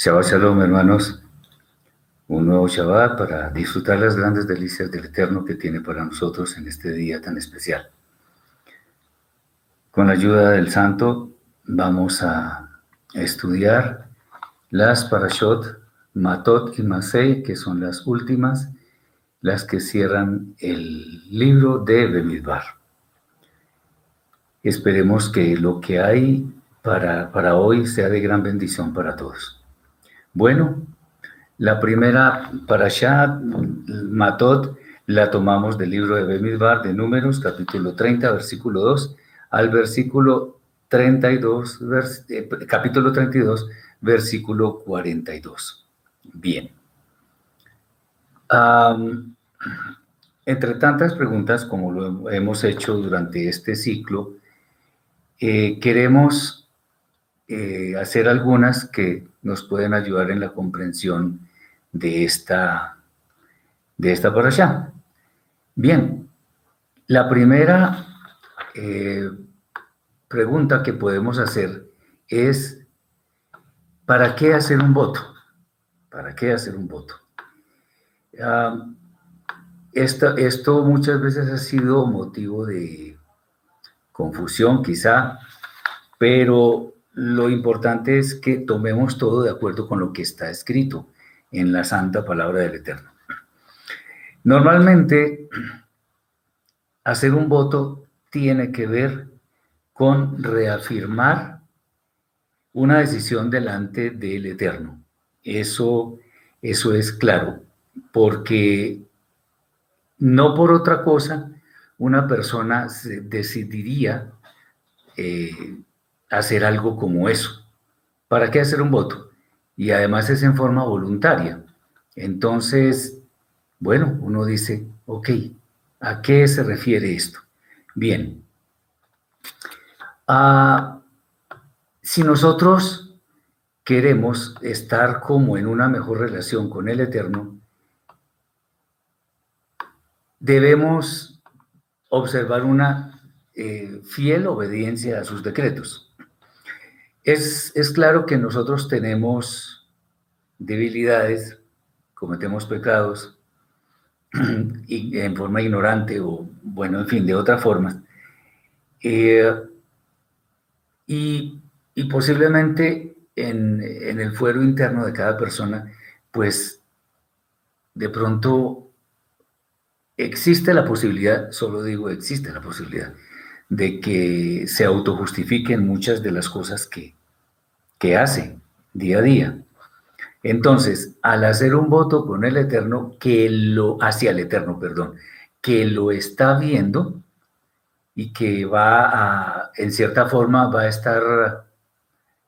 Shabbat Shalom, hermanos. Un nuevo Shabbat para disfrutar las grandes delicias del Eterno que tiene para nosotros en este día tan especial. Con la ayuda del Santo vamos a estudiar las Parashot Matot y Masei, que son las últimas, las que cierran el libro de Bemidbar. Esperemos que lo que hay para, para hoy sea de gran bendición para todos. Bueno, la primera parashat, Matot, la tomamos del libro de Bemidbar de Números, capítulo 30, versículo 2, al versículo 32, eh, capítulo 32, versículo 42. Bien. entre tantas preguntas, como lo hemos hecho durante este ciclo, eh, queremos eh, hacer algunas que nos pueden ayudar en la comprensión de esta, de esta. Bien, la primera eh, pregunta que podemos hacer es, ¿para qué hacer un voto? ¿Para qué hacer un voto? Ah, esto muchas veces ha sido motivo de confusión quizá, pero lo importante es que tomemos todo de acuerdo con lo que está escrito en la santa palabra del Eterno. Normalmente, hacer un voto tiene que ver con reafirmar una decisión delante del Eterno. Eso, eso es claro, porque no por otra cosa una persona decidiría eh, hacer algo como eso. ¿Para qué hacer un voto? Y además es en forma voluntaria. Entonces, bueno, uno dice, ok, ¿a qué se refiere esto? Bien. Ah, si nosotros queremos estar como en una mejor relación con el Eterno, debemos observar una eh, fiel obediencia a sus decretos. Es, claro que nosotros tenemos debilidades, cometemos pecados y en forma ignorante o, bueno, en fin, de otra forma. Eh, y, posiblemente en, en, el fuero interno de cada persona, pues de pronto existe la posibilidad, solo digo existe la posibilidad, de que se autojustifiquen muchas de las cosas que, que hace día a día. Entonces, al hacer un voto con el Eterno, que lo, hacia el Eterno, perdón, que lo está viendo y que va a, en cierta forma, va a estar,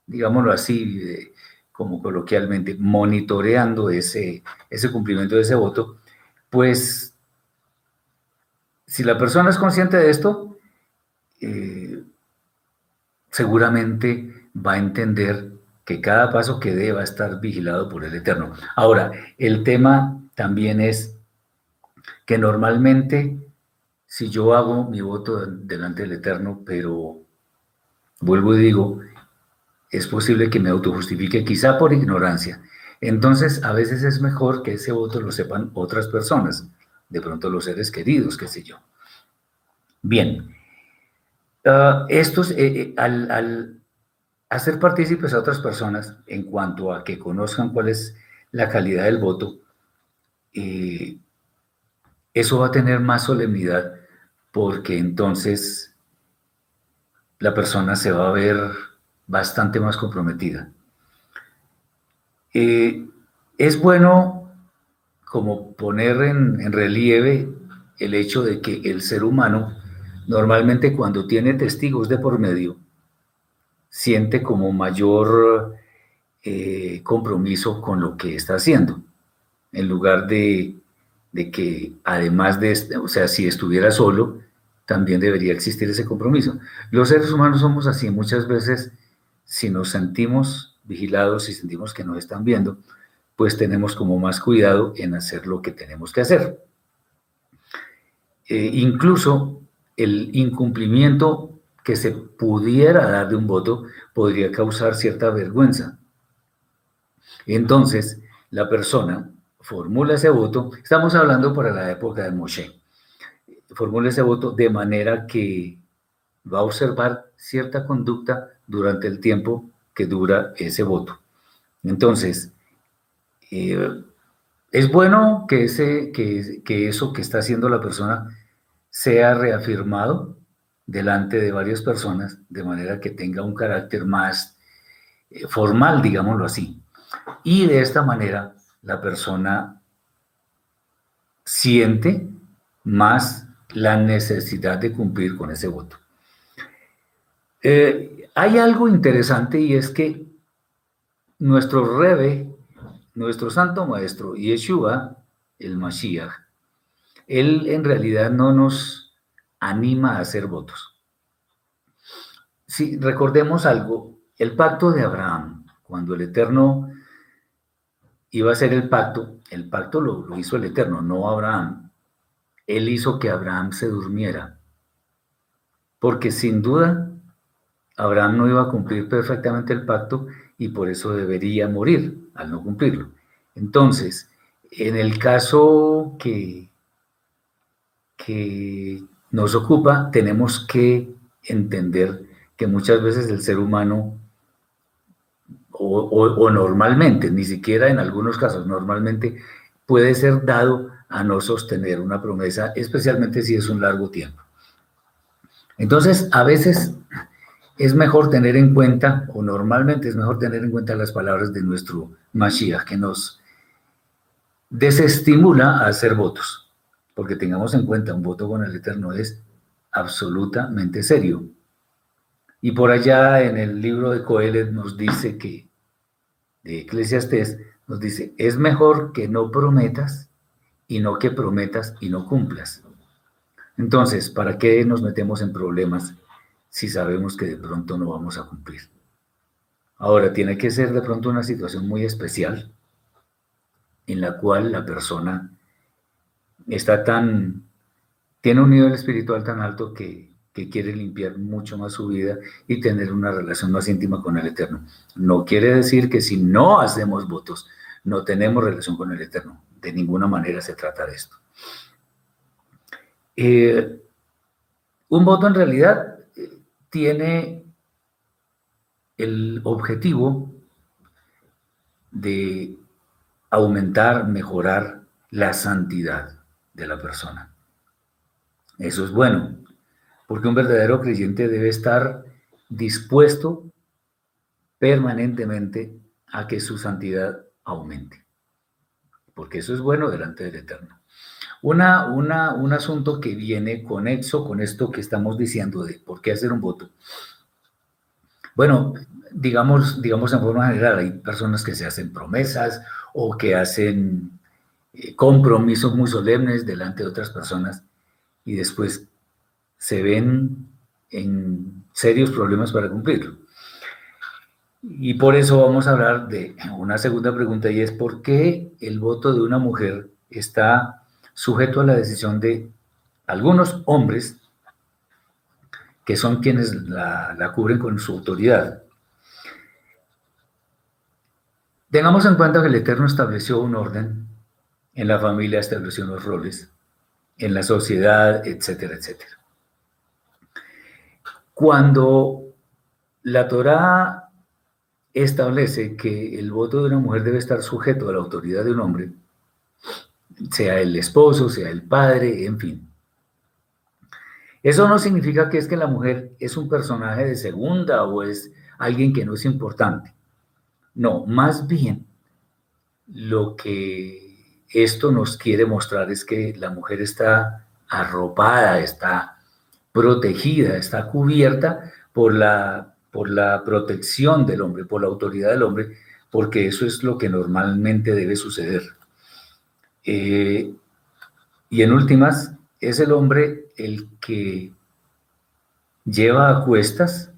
digámoslo así, eh, como coloquialmente, monitoreando ese, ese cumplimiento de ese voto, pues, si la persona es consciente de esto, eh, seguramente va a entender que cada paso que dé va a estar vigilado por el Eterno. Ahora, el tema también es que normalmente, si yo hago mi voto delante del Eterno, pero vuelvo y digo, es posible que me autojustifique quizá por ignorancia. Entonces, a veces es mejor que ese voto lo sepan otras personas, de pronto los seres queridos, qué sé yo. Bien, uh, estos, eh, eh, al, hacer partícipes a otras personas en cuanto a que conozcan cuál es la calidad del voto, eh, eso va a tener más solemnidad porque entonces la persona se va a ver bastante más comprometida. Eh, es bueno como poner en relieve el hecho de que el ser humano normalmente cuando tiene testigos de por medio, siente como mayor eh, compromiso con lo que está haciendo, en lugar de, que además de, o sea, si estuviera solo, también debería existir ese compromiso. Los seres humanos somos así, muchas veces si nos sentimos vigilados y sentimos que nos están viendo, pues tenemos como más cuidado en hacer lo que tenemos que hacer. Eh, incluso el incumplimiento que se pudiera dar de un voto podría causar cierta vergüenza. Entonces, la persona formula ese voto, estamos hablando para la época de Moshe, formula ese voto de manera que va a observar cierta conducta durante el tiempo que dura ese voto. Entonces, eh, es bueno que, ese, que, que eso que está haciendo la persona sea reafirmado delante de varias personas, de manera que tenga un carácter más eh, formal, digámoslo así. Y de esta manera la persona siente más la necesidad de cumplir con ese voto. Eh, hay algo interesante y es que nuestro Rebe, nuestro Santo Maestro, Yeshua, el Mashiach, él en realidad no nos anima a hacer votos. Si recordemos algo, el pacto de Abraham, cuando el Eterno iba a hacer el pacto, el pacto lo, hizo el Eterno, no Abraham. Él hizo que Abraham se durmiera, porque sin duda Abraham no iba a cumplir perfectamente el pacto y por eso debería morir al no cumplirlo. Entonces, en el caso que, que nos ocupa, tenemos que entender que muchas veces el ser humano, o, normalmente, ni siquiera en algunos casos, normalmente puede ser dado a no sostener una promesa, especialmente si es un largo tiempo. Entonces, a veces es mejor tener en cuenta, o normalmente es mejor tener en cuenta las palabras de nuestro Mashiach, que nos desestimula a hacer votos, porque tengamos en cuenta, un voto con el Eterno es absolutamente serio. Y por allá en el libro de Coelet nos dice que, de Eclesiastés, nos dice, es mejor que no prometas y no que prometas y no cumplas. Entonces, ¿para qué nos metemos en problemas si sabemos que de pronto no vamos a cumplir. Ahora, tiene que ser de pronto una situación muy especial en la cual la persona está tan, tiene un nivel espiritual tan alto que, quiere limpiar mucho más su vida y tener una relación más íntima con el Eterno. No quiere decir que si no hacemos votos, no tenemos relación con el Eterno. De ninguna manera se trata de esto. Eh, un voto en realidad tiene el objetivo de aumentar, mejorar la santidad de la persona. Eso es bueno, porque un verdadero creyente debe estar dispuesto permanentemente a que su santidad aumente, porque eso es bueno delante del Eterno. Una, un asunto que viene conexo con esto que estamos diciendo de por qué hacer un voto. Bueno, digamos, digamos en forma general, hay personas que se hacen promesas o que hacen compromisos muy solemnes delante de otras personas y después se ven en serios problemas para cumplirlo. Y por eso vamos a hablar de una segunda pregunta y es por qué el voto de una mujer está sujeto a la decisión de algunos hombres que son quienes la, cubren con su autoridad. Tengamos en cuenta que el Eterno estableció un orden, en la familia estableció unos roles, en la sociedad, etcétera, etcétera. Cuando la Torá establece que el voto de una mujer debe estar sujeto a la autoridad de un hombre, sea el esposo, sea el padre, en fin. Eso no significa que es que la mujer es un personaje de segunda o es alguien que no es importante. No, más bien lo que esto nos quiere mostrar es que la mujer está arropada, está protegida, está cubierta por la, por la protección del hombre, por la autoridad del hombre, porque eso es lo que normalmente debe suceder. Eh, y en últimas, es el hombre el que lleva a cuestas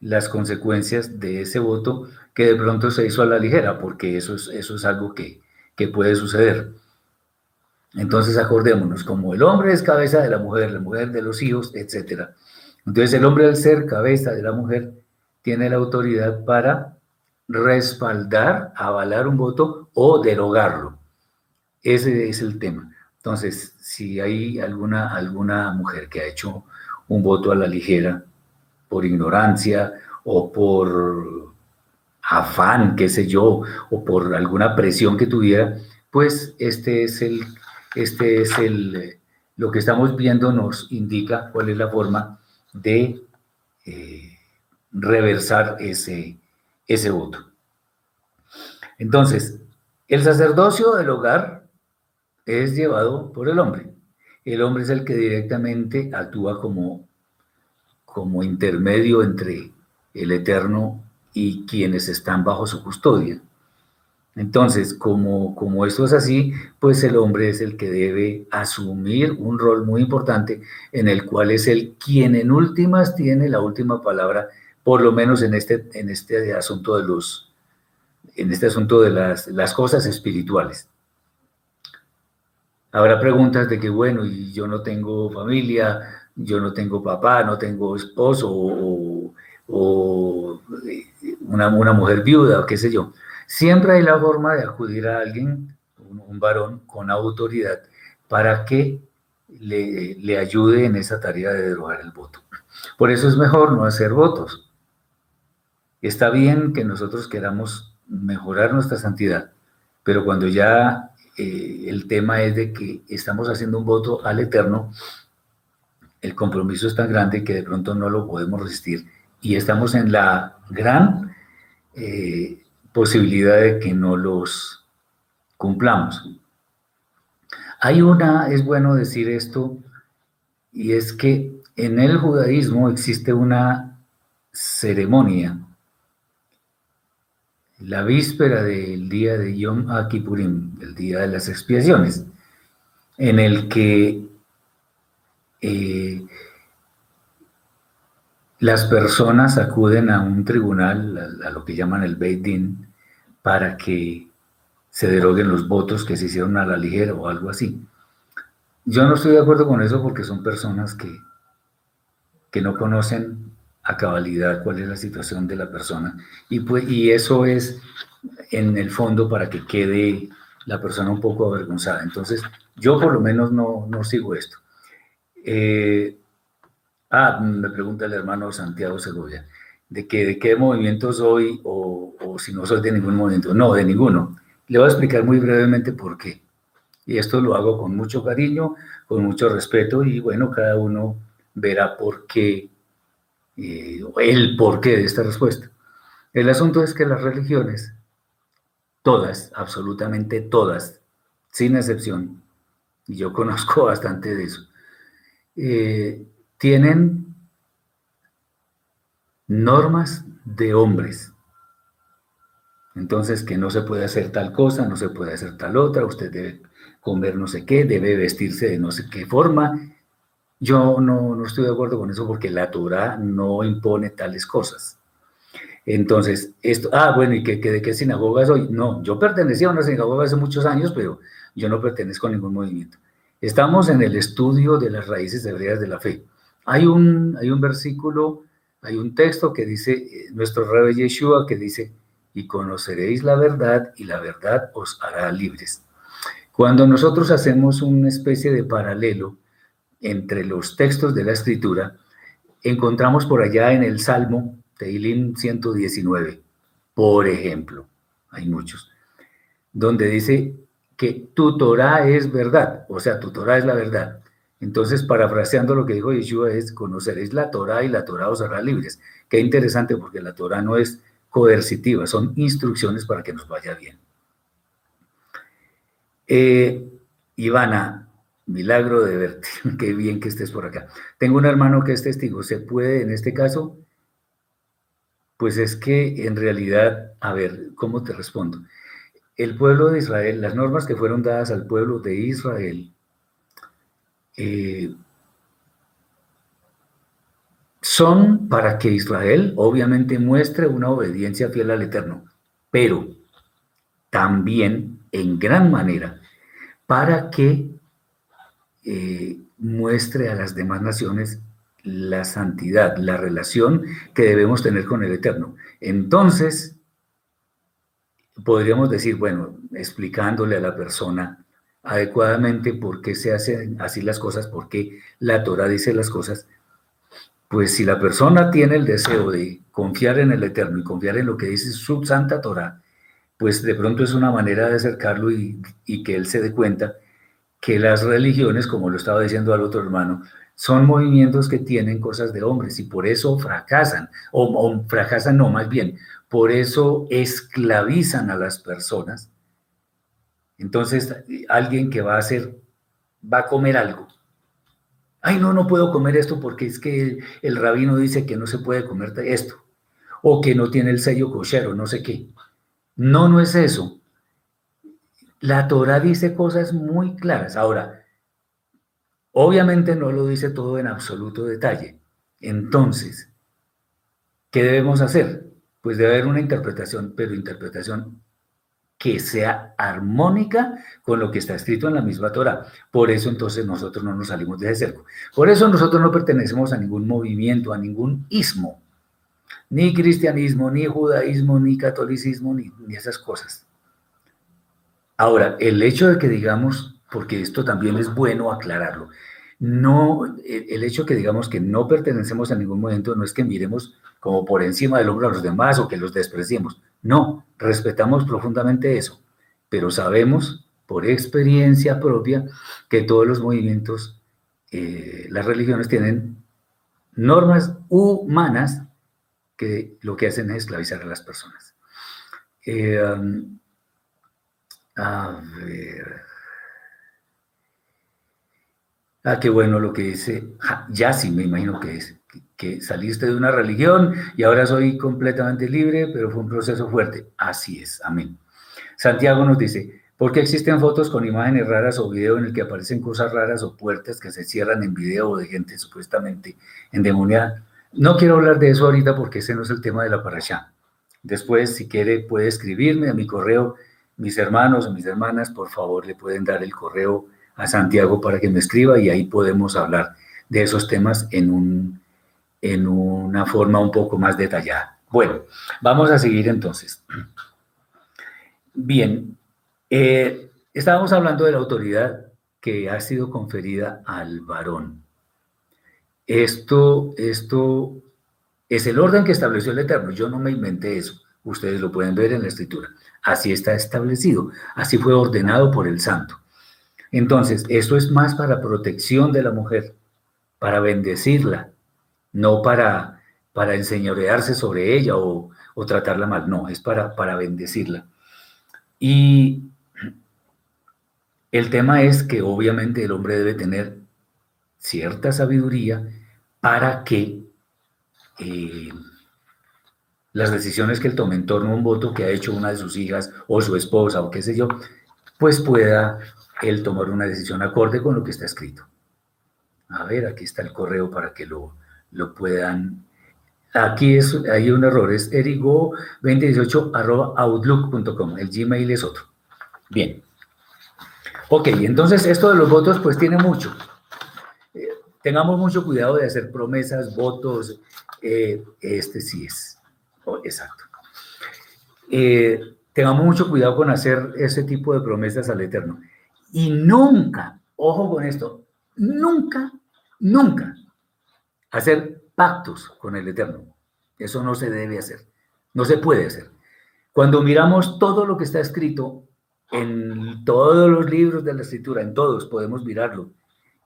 las consecuencias de ese voto que de pronto se hizo a la ligera, porque eso es, eso es algo que, que puede suceder. Entonces acordémonos, como el hombre es cabeza de la mujer, la mujer de los hijos, etc. Entonces el hombre al ser cabeza de la mujer tiene la autoridad para respaldar, avalar un voto o derogarlo. Ese es el tema. Entonces, si hay alguna, alguna mujer que ha hecho un voto a la ligera por ignorancia o por afán, qué sé yo, o por alguna presión que tuviera, pues este es el, este es el, lo que estamos viendo nos indica cuál es la forma de eh, reversar ese, ese voto. Entonces, el sacerdocio del hogar es llevado por el hombre. El hombre es el que directamente actúa como, como intermedio entre el Eterno y quienes están bajo su custodia. Entonces, como, como esto es así, pues el hombre es el que debe asumir un rol muy importante en el cual es el quien en últimas tiene la última palabra, por lo menos en este, en este asunto de los, en este asunto de las, las cosas espirituales. Habrá preguntas de que, bueno, y yo no tengo familia, yo no tengo papá, no tengo esposo o, una, una, mujer viuda, o qué sé yo. Siempre hay la forma de acudir a alguien, un, varón con autoridad, para que le, le, ayude en esa tarea de derogar el voto. Por eso es mejor no hacer votos. Está bien que nosotros queramos mejorar nuestra santidad, pero cuando ya eh, el tema es de que estamos haciendo un voto al Eterno, el compromiso es tan grande que de pronto no lo podemos resistir y estamos en la gran eh, posibilidad de que no los cumplamos. Hay una, es bueno decir esto, y es que en el judaísmo existe una ceremonia la víspera del día de Yom Kippurim, el día de las expiaciones, en el que eh, las personas acuden a un tribunal, a, lo que llaman el Beit Din, para que se deroguen los votos que se hicieron a la ligera o algo así. Yo no estoy de acuerdo con eso porque son personas que, que no conocen a cabalidad cuál es la situación de la persona. Y, pues, y eso es en el fondo para que quede la persona un poco avergonzada. Entonces, yo por lo menos no, no sigo esto. Eh, ah, me pregunta el hermano Santiago Segovia, de, que, de qué movimiento soy o, si no soy de ningún movimiento. No, de ninguno. Le voy a explicar muy brevemente por qué. Y esto lo hago con mucho cariño, con mucho respeto y bueno, cada uno verá por qué eh, el porqué de esta respuesta. El asunto es que las religiones, todas, absolutamente todas, sin excepción, y yo conozco bastante de eso, eh, tienen normas de hombres. Entonces, que no se puede hacer tal cosa, no se puede hacer tal otra, usted debe comer no sé qué, debe vestirse de no sé qué forma, yo no, estoy de acuerdo con eso porque la Torah no impone tales cosas. Entonces, esto, ah, bueno, ¿y que, de qué sinagoga soy? No, yo pertenecía a una sinagoga hace muchos años, pero yo no pertenezco a ningún movimiento. Estamos en el estudio de las raíces hebreas de la fe. Hay un, hay un versículo, hay un texto que dice, eh, nuestro rey Yeshua, que dice, y conoceréis la verdad y la verdad os hará libres. Cuando nosotros hacemos una especie de paralelo, entre los textos de la escritura, encontramos por allá en el Salmo Teilim 119, por ejemplo, hay muchos, donde dice que tu Torah es verdad, o sea, tu Torah es la verdad. Entonces, parafraseando lo que dijo Yeshua es, conoceréis la Torah y la Torah os hará libres. Qué interesante porque la Torah no es coercitiva, son instrucciones para que nos vaya bien. Eh, Ivana, Milagro de verte. Qué bien que estés por acá. Tengo un hermano que es testigo. ¿Se puede en este caso? Pues es que en realidad, a ver, ¿cómo te respondo? El pueblo de Israel, las normas que fueron dadas al pueblo de Israel, eh, son para que Israel obviamente muestre una obediencia fiel al Eterno, pero también en gran manera para que eh, muestre a las demás naciones la santidad, la relación que debemos tener con el Eterno. Entonces, podríamos decir, bueno, explicándole a la persona adecuadamente por qué se hacen así las cosas, por qué la Torah dice las cosas, pues si la persona tiene el deseo de confiar en el Eterno y confiar en lo que dice su Santa Torah, pues de pronto es una manera de acercarlo y, que él se dé cuenta que las religiones, como lo estaba diciendo al otro hermano, son movimientos que tienen cosas de hombres y por eso fracasan, o, o fracasan no, más bien, por eso esclavizan a las personas. Entonces, alguien que va a hacer, va a comer algo. Ay, no, no puedo comer esto porque es que el, rabino dice que no se puede comer esto, o que no tiene el sello cochero, no sé qué. No, no es eso. La Torah dice cosas muy claras. Ahora, obviamente no lo dice todo en absoluto detalle. Entonces, ¿qué debemos hacer? Pues debe haber una interpretación, pero interpretación que sea armónica con lo que está escrito en la misma Torah. Por eso entonces nosotros no nos salimos de ese cerco. Por eso nosotros no pertenecemos a ningún movimiento, a ningún ismo ni cristianismo, ni judaísmo, ni catolicismo, ni, esas cosas. Ahora, el hecho de que digamos, porque esto también es bueno aclararlo, no, el hecho que digamos que no pertenecemos a ningún momento no es que miremos como por encima del hombro a los demás o que los despreciemos. No, respetamos profundamente eso, pero sabemos por experiencia propia que todos los movimientos, eh, las religiones tienen normas humanas que lo que hacen es esclavizar a las personas. Eh, um, a ver. Ah, qué bueno lo que dice. Ya sí, me imagino que es. Que, saliste de una religión y ahora soy completamente libre, pero fue un proceso fuerte. Así es, amén. Santiago nos dice, ¿por qué existen fotos con imágenes raras o video en el que aparecen cosas raras o puertas que se cierran en video o de gente supuestamente endemoniada? No quiero hablar de eso ahorita porque ese no es el tema de la parasha. Después, si quiere, puede escribirme a mi correo. Mis hermanos o mis hermanas, por favor, le pueden dar el correo a Santiago para que me escriba y ahí podemos hablar de esos temas en, un, en una forma un poco más detallada. Bueno, vamos a seguir entonces. Bien, eh, estábamos hablando de la autoridad que ha sido conferida al varón. Esto, esto es el orden que estableció el Eterno. Yo no me inventé eso. Ustedes lo pueden ver en la escritura. Así está establecido. Así fue ordenado por el santo. Entonces, esto es más para protección de la mujer, para bendecirla, no para, para enseñorearse sobre ella o, o tratarla mal. No, es para, para bendecirla. Y el tema es que obviamente el hombre debe tener cierta sabiduría para que eh, las decisiones que él tome en torno a un voto que ha hecho una de sus hijas o su esposa o qué sé yo, pues pueda él tomar una decisión acorde con lo que está escrito. A ver, aquí está el correo para que lo, lo puedan... Aquí es, hay un error, es erigo2018 outlook.com, el Gmail es otro. Bien. Ok, entonces esto de los votos pues tiene mucho tengamos mucho cuidado de hacer promesas, votos, eh, este sí es, oh, exacto. Eh, tengamos mucho cuidado con hacer ese tipo de promesas al Eterno. Y nunca, ojo con esto, nunca, nunca hacer pactos con el Eterno. Eso no se debe hacer, no se puede hacer. Cuando miramos todo lo que está escrito en todos los libros de la escritura, en todos podemos mirarlo,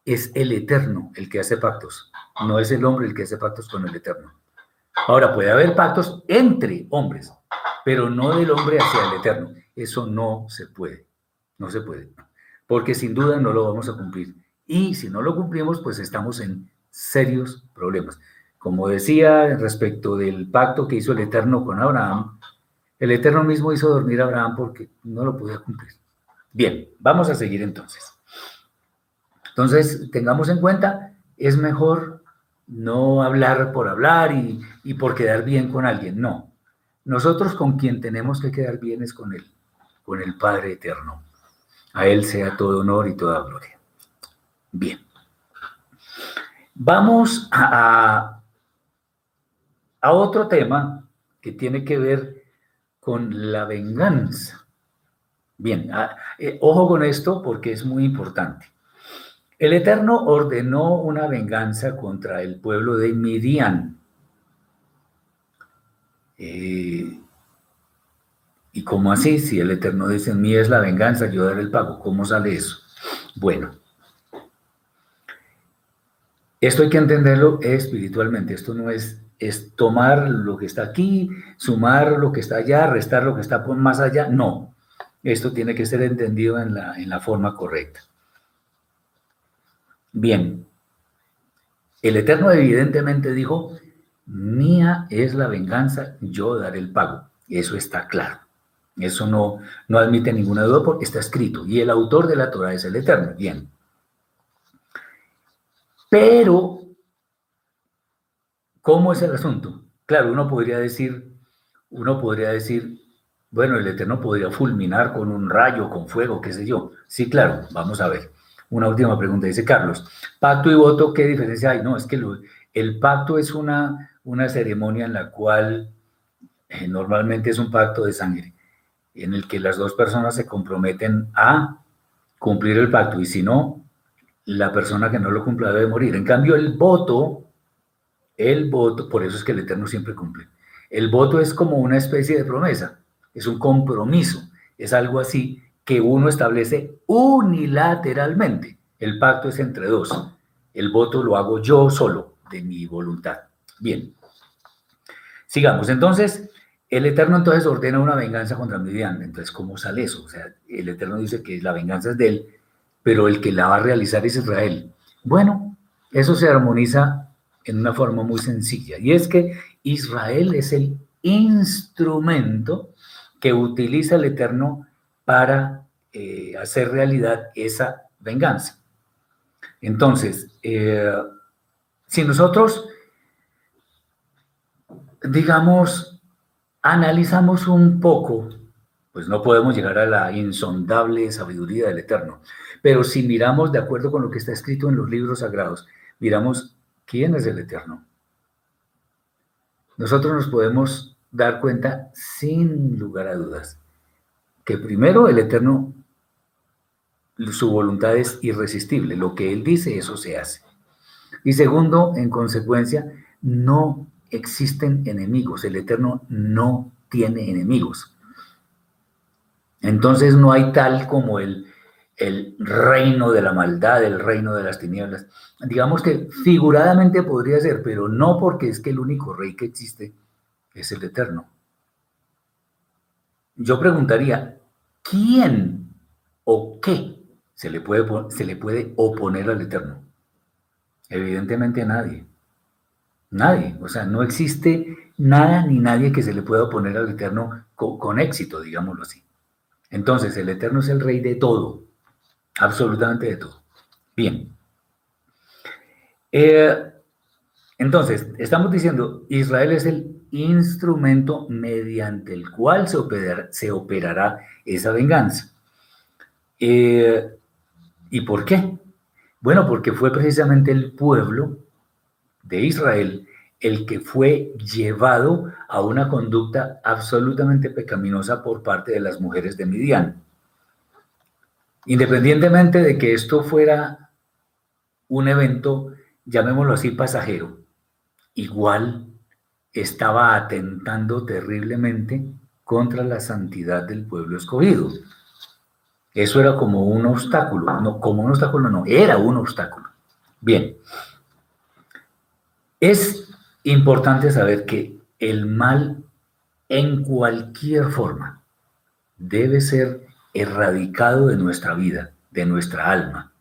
es el eterno el que hace pactos, no es el hombre el que hace pactos con el eterno. Ahora, puede haber pactos entre hombres, pero no del hombre hacia el eterno. Eso no se puede, no se puede, porque sin duda no lo vamos a cumplir. Y si no lo cumplimos, pues estamos en serios problemas. Como decía respecto del pacto que hizo el Eterno con Abraham, el Eterno mismo hizo dormir a Abraham porque no lo podía cumplir. Bien, vamos a seguir entonces. Entonces, tengamos en cuenta, es mejor no hablar por hablar y, por quedar bien con alguien, no. Nosotros con quien tenemos que quedar bien es con Él, con el Padre Eterno. A Él sea todo honor y toda gloria. Bien. Vamos a, a otro tema que tiene que ver con la venganza. Bien, eh, ojo con esto porque es muy importante. El Eterno ordenó una venganza contra el pueblo de Midian. Eh, ¿Y cómo así? Si el Eterno dice, mí es la venganza, yo daré el pago. ¿Cómo sale eso? Bueno, esto hay que entenderlo espiritualmente. Esto no es, es tomar lo que está aquí, sumar lo que está allá, restar lo que está más allá. No, esto tiene que ser entendido en la, en la forma correcta. Bien, el Eterno evidentemente dijo, mía es la venganza, yo daré el pago. Eso está claro. Eso no, no admite ninguna duda porque está escrito. Y el autor de la Torah es el Eterno. Bien. Pero, ¿cómo es el asunto? Claro, uno podría decir, uno podría decir, bueno, el Eterno podría fulminar con un rayo, con fuego, qué sé yo. Sí, claro, vamos a ver. Una última pregunta, dice Carlos. Pacto y voto, ¿qué diferencia hay? No, es que el pacto es una, una ceremonia en la cual eh, normalmente es un pacto de sangre, en el que las dos personas se comprometen a cumplir el pacto y si no, la persona que no lo cumpla debe morir. En cambio, el voto, el voto, por eso es que el Eterno siempre cumple. El voto es como una especie de promesa, es un compromiso, es algo así que uno establece unilateralmente. El pacto es entre dos. El voto lo hago yo solo, de mi voluntad. Bien. Sigamos. Entonces, el Eterno entonces ordena una venganza contra Midian. Entonces, ¿cómo sale eso? O sea, el Eterno dice que la venganza es de él, pero el que la va a realizar es Israel. Bueno, eso se armoniza en una forma muy sencilla. Y es que Israel es el instrumento que utiliza el Eterno para eh, hacer realidad esa venganza. Entonces, eh, si nosotros, digamos, analizamos un poco, pues no podemos llegar a la insondable sabiduría del Eterno. Pero si miramos de acuerdo con lo que está escrito en los libros sagrados, miramos quién es el Eterno. Nosotros nos podemos dar cuenta sin lugar a dudas que primero el Eterno, su voluntad es irresistible, lo que Él dice, eso se hace. Y segundo, en consecuencia, no existen enemigos, el Eterno no tiene enemigos. Entonces no hay tal como el, el reino de la maldad, el reino de las tinieblas. Digamos que figuradamente podría ser, pero no porque es que el único rey que existe es el Eterno. Yo preguntaría, ¿quién o qué se le puede, se le puede oponer al Eterno? Evidentemente nadie. Nadie. O sea, no existe nada ni nadie que se le pueda oponer al Eterno con, éxito, digámoslo así. Entonces, el Eterno es el rey de todo, absolutamente de todo. Bien. Eh, entonces, estamos diciendo, Israel es el instrumento mediante el cual se, se operará esa venganza. Eh, ¿Y por qué? Bueno, porque fue precisamente el pueblo de Israel el que fue llevado a una conducta absolutamente pecaminosa por parte de las mujeres de Midian. Independientemente de que esto fuera un evento, llamémoslo así, pasajero, igual estaba atentando terriblemente contra la santidad del pueblo escogido. Eso era como un obstáculo, no como un obstáculo, no, era un obstáculo. Bien, es importante saber que el mal en cualquier forma debe ser erradicado de nuestra vida, de nuestra alma.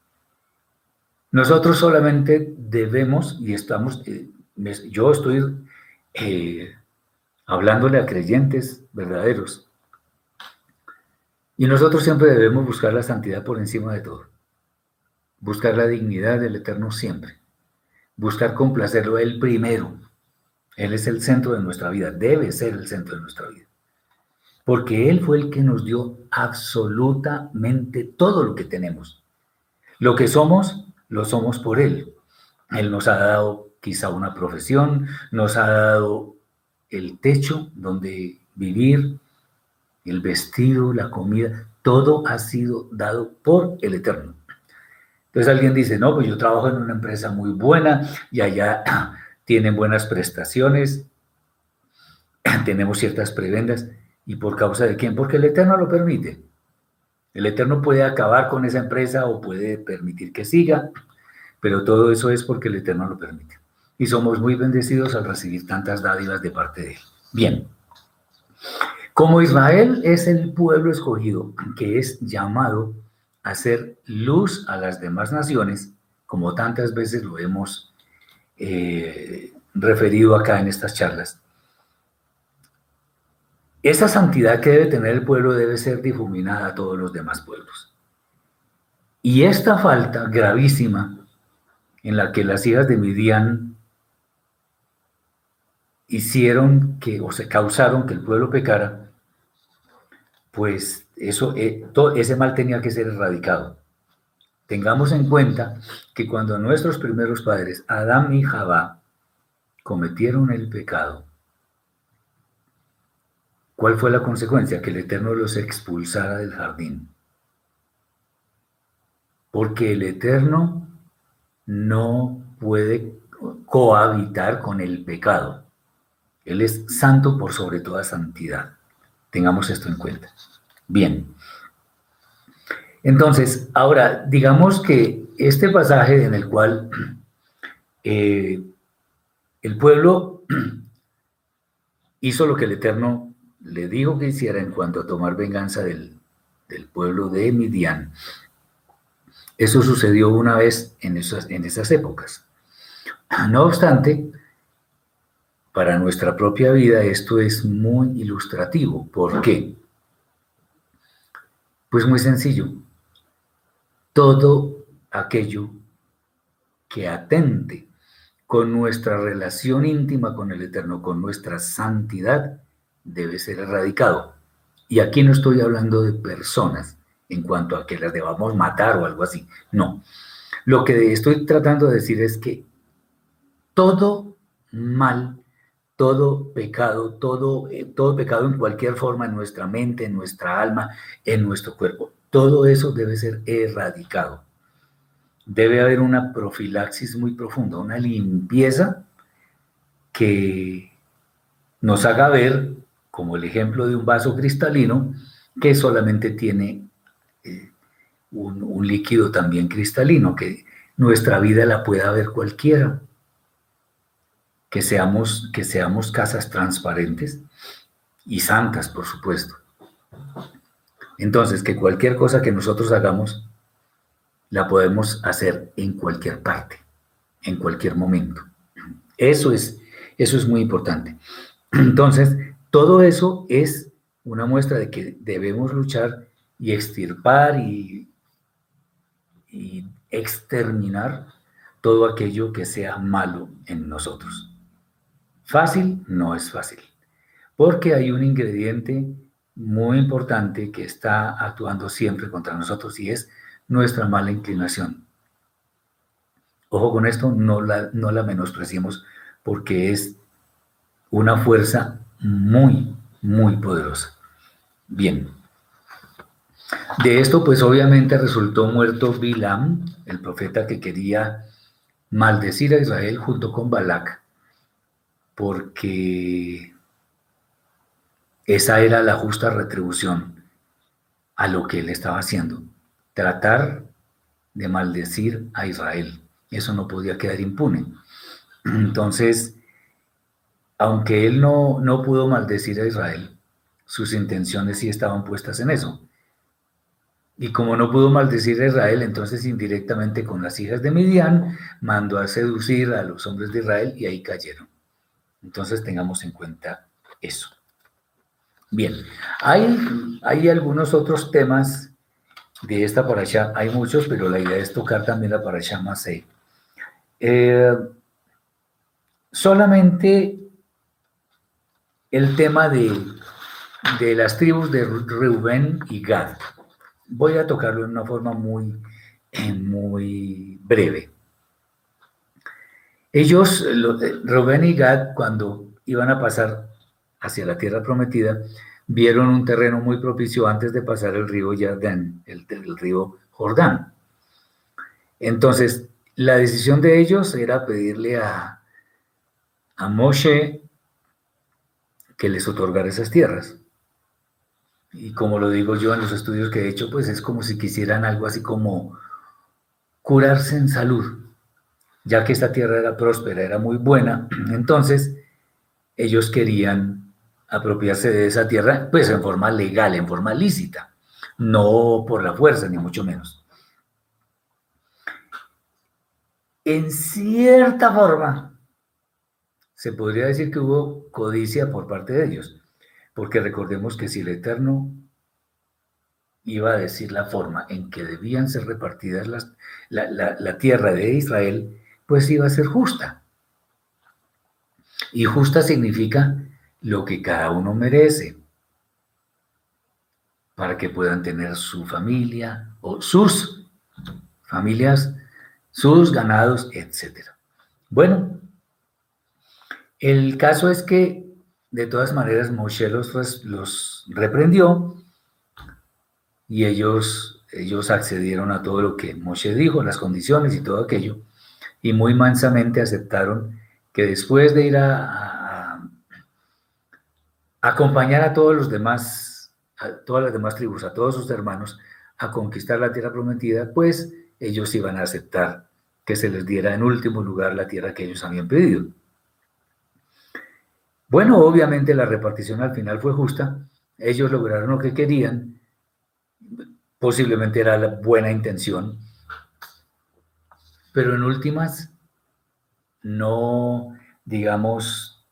Nosotros solamente debemos, y estamos, eh, yo estoy eh, hablándole a creyentes verdaderos. Y nosotros siempre debemos buscar la santidad por encima de todo. Buscar la dignidad del Eterno siempre. Buscar complacerlo a Él primero. Él es el centro de nuestra vida, debe ser el centro de nuestra vida. Porque Él fue el que nos dio absolutamente todo lo que tenemos. Lo que somos, lo somos por Él. Él nos ha dado quizá una profesión, nos ha dado el techo donde vivir, el vestido, la comida, todo ha sido dado por el Eterno. Entonces alguien dice, no, pues yo trabajo en una empresa muy buena y allá tienen buenas prestaciones, tenemos ciertas prebendas. ¿Y por causa de quién? Porque el Eterno lo permite. El Eterno puede acabar con esa empresa o puede permitir que siga, pero todo eso es porque el Eterno lo permite. Y somos muy bendecidos al recibir tantas dádivas de parte de Él. Bien. Como Israel es el pueblo escogido que es llamado a hacer luz a las demás naciones, como tantas veces lo hemos eh, referido acá en estas charlas, esa santidad que debe tener el pueblo debe ser difuminada a todos los demás pueblos. Y esta falta gravísima en la que las hijas de Midian hicieron que, o se causaron que el pueblo pecara, pues eso, eh, ese mal tenía que ser erradicado. Tengamos en cuenta que cuando nuestros primeros padres, Adán y Jabá, cometieron el pecado, ¿cuál fue la consecuencia? Que el Eterno los expulsara del jardín. Porque el Eterno no puede cohabitar con el pecado. Él es santo por sobre toda santidad. Tengamos esto en cuenta. Bien. Entonces, ahora, digamos que este pasaje en el cual eh, el pueblo hizo lo que el Eterno le dijo que hiciera en cuanto a tomar venganza del, del pueblo de Midian, eso sucedió una vez en esas, en esas épocas. No obstante, para nuestra propia vida esto es muy ilustrativo. ¿Por qué? Pues muy sencillo. Todo aquello que atente con nuestra relación íntima con el Eterno, con nuestra santidad, debe ser erradicado. Y aquí no estoy hablando de personas, en cuanto a que las debamos matar o algo así. No. Lo que estoy tratando de decir es que todo mal, todo pecado, todo, eh, todo pecado en cualquier forma en nuestra mente, en nuestra alma, en nuestro cuerpo, todo eso debe ser erradicado. Debe haber una profilaxis muy profunda, una limpieza que nos haga ver, como el ejemplo de un vaso cristalino, que solamente tiene un, líquido también cristalino, que nuestra vida la pueda ver cualquiera, que seamos, que seamos casas transparentes y santas, por supuesto. Entonces, que cualquier cosa que nosotros hagamos, la podemos hacer en cualquier parte, en cualquier momento. Eso es, eso es muy importante. Entonces, todo eso es una muestra de que debemos luchar y extirpar y exterminar todo aquello que sea malo en nosotros. Fácil no es fácil, porque hay un ingrediente muy importante que está actuando siempre contra nosotros y es nuestra mala inclinación. Ojo con esto, no la, no la menospreciemos porque es una fuerza muy, muy poderosa. Bien. De esto, pues obviamente resultó muerto Bilam, el profeta que quería maldecir a Israel junto con Balak, porque esa era la justa retribución a lo que él estaba haciendo, tratar de maldecir a Israel. Eso no podía quedar impune. Entonces, aunque él no, no pudo maldecir a Israel, sus intenciones sí estaban puestas en eso. Y como no pudo maldecir a Israel, entonces indirectamente con las hijas de Midian mandó a seducir a los hombres de Israel y ahí cayeron. Entonces tengamos en cuenta eso. Bien, hay, hay algunos otros temas de esta parasha, hay muchos, pero la idea es tocar también la parasha Masei. Eh, solamente el tema de, de las tribus de Reuben y Gad voy a tocarlo en una forma muy, eh, muy breve. Ellos, eh, Rubén y Gad, cuando iban a pasar hacia la tierra prometida, vieron un terreno muy propicio antes de pasar el río Jordán, el río Jordán. Entonces, la decisión de ellos era pedirle a, a Moshe que les otorgara esas tierras. Y como lo digo yo en los estudios que he hecho, pues es como si quisieran algo así como curarse en salud, ya que esta tierra era próspera, era muy buena, entonces ellos querían apropiarse de esa tierra, pues en forma legal, en forma lícita, no por la fuerza, ni mucho menos. En cierta forma, se podría decir que hubo codicia por parte de ellos, porque recordemos que si el Eterno iba a decir la forma en que debían ser repartidas las, la, tierra de Israel, pues iba a ser justa. Y justa significa lo que cada uno merece, para que puedan tener su familia o sus familias, sus ganados, etc. Bueno, el caso es que, de todas maneras, Moshe los, reprendió y ellos, ellos accedieron a todo lo que Moshe dijo, las condiciones y todo aquello, y muy mansamente aceptaron que después de ir a, a acompañar a todos los demás, a todas las demás tribus, a todos sus hermanos, a conquistar la tierra prometida, pues ellos iban a aceptar que se les diera en último lugar la tierra que ellos habían pedido. Bueno, obviamente la repartición al final fue justa, ellos lograron lo que querían, posiblemente era la buena intención, pero en últimas no, digamos,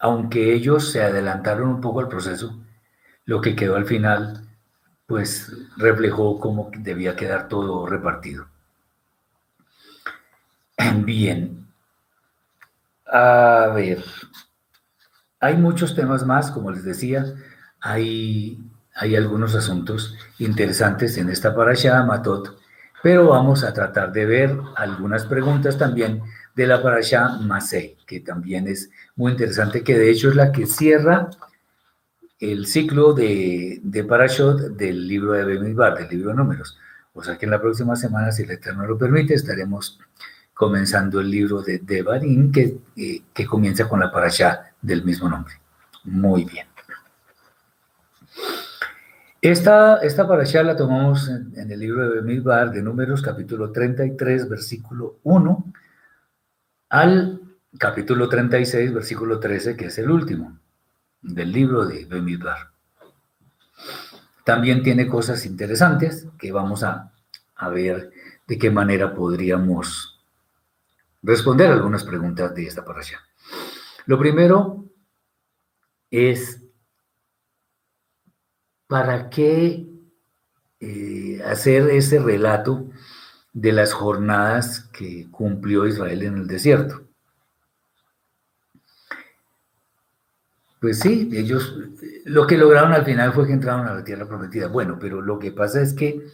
aunque ellos se adelantaron un poco al proceso, lo que quedó al final, pues reflejó cómo debía quedar todo repartido. Bien, a ver, hay muchos temas más, como les decía, hay, hay algunos asuntos interesantes en esta parasha Matot, pero vamos a tratar de ver algunas preguntas también de la parasha Masé, que también es muy interesante, que de hecho es la que cierra el ciclo de, de Parashot del libro de Bemidbar, del libro de números. O sea que en la próxima semana, si el Eterno lo permite, estaremos comenzando el libro de Devarim, que, eh, que comienza con la parasha del mismo nombre. Muy bien. Esta, esta parasha la tomamos en, el libro de Bemidbar de Números, capítulo 33, versículo 1, al capítulo 36, versículo 13, que es el último del libro de Bemidbar. También tiene cosas interesantes que vamos a, a ver de qué manera podríamos responder algunas preguntas de esta parasha. Lo primero es, ¿para qué eh, hacer ese relato de las jornadas que cumplió Israel en el desierto? Pues sí, ellos lo que lograron al final fue que entraron a la tierra prometida. Bueno, pero lo que pasa es que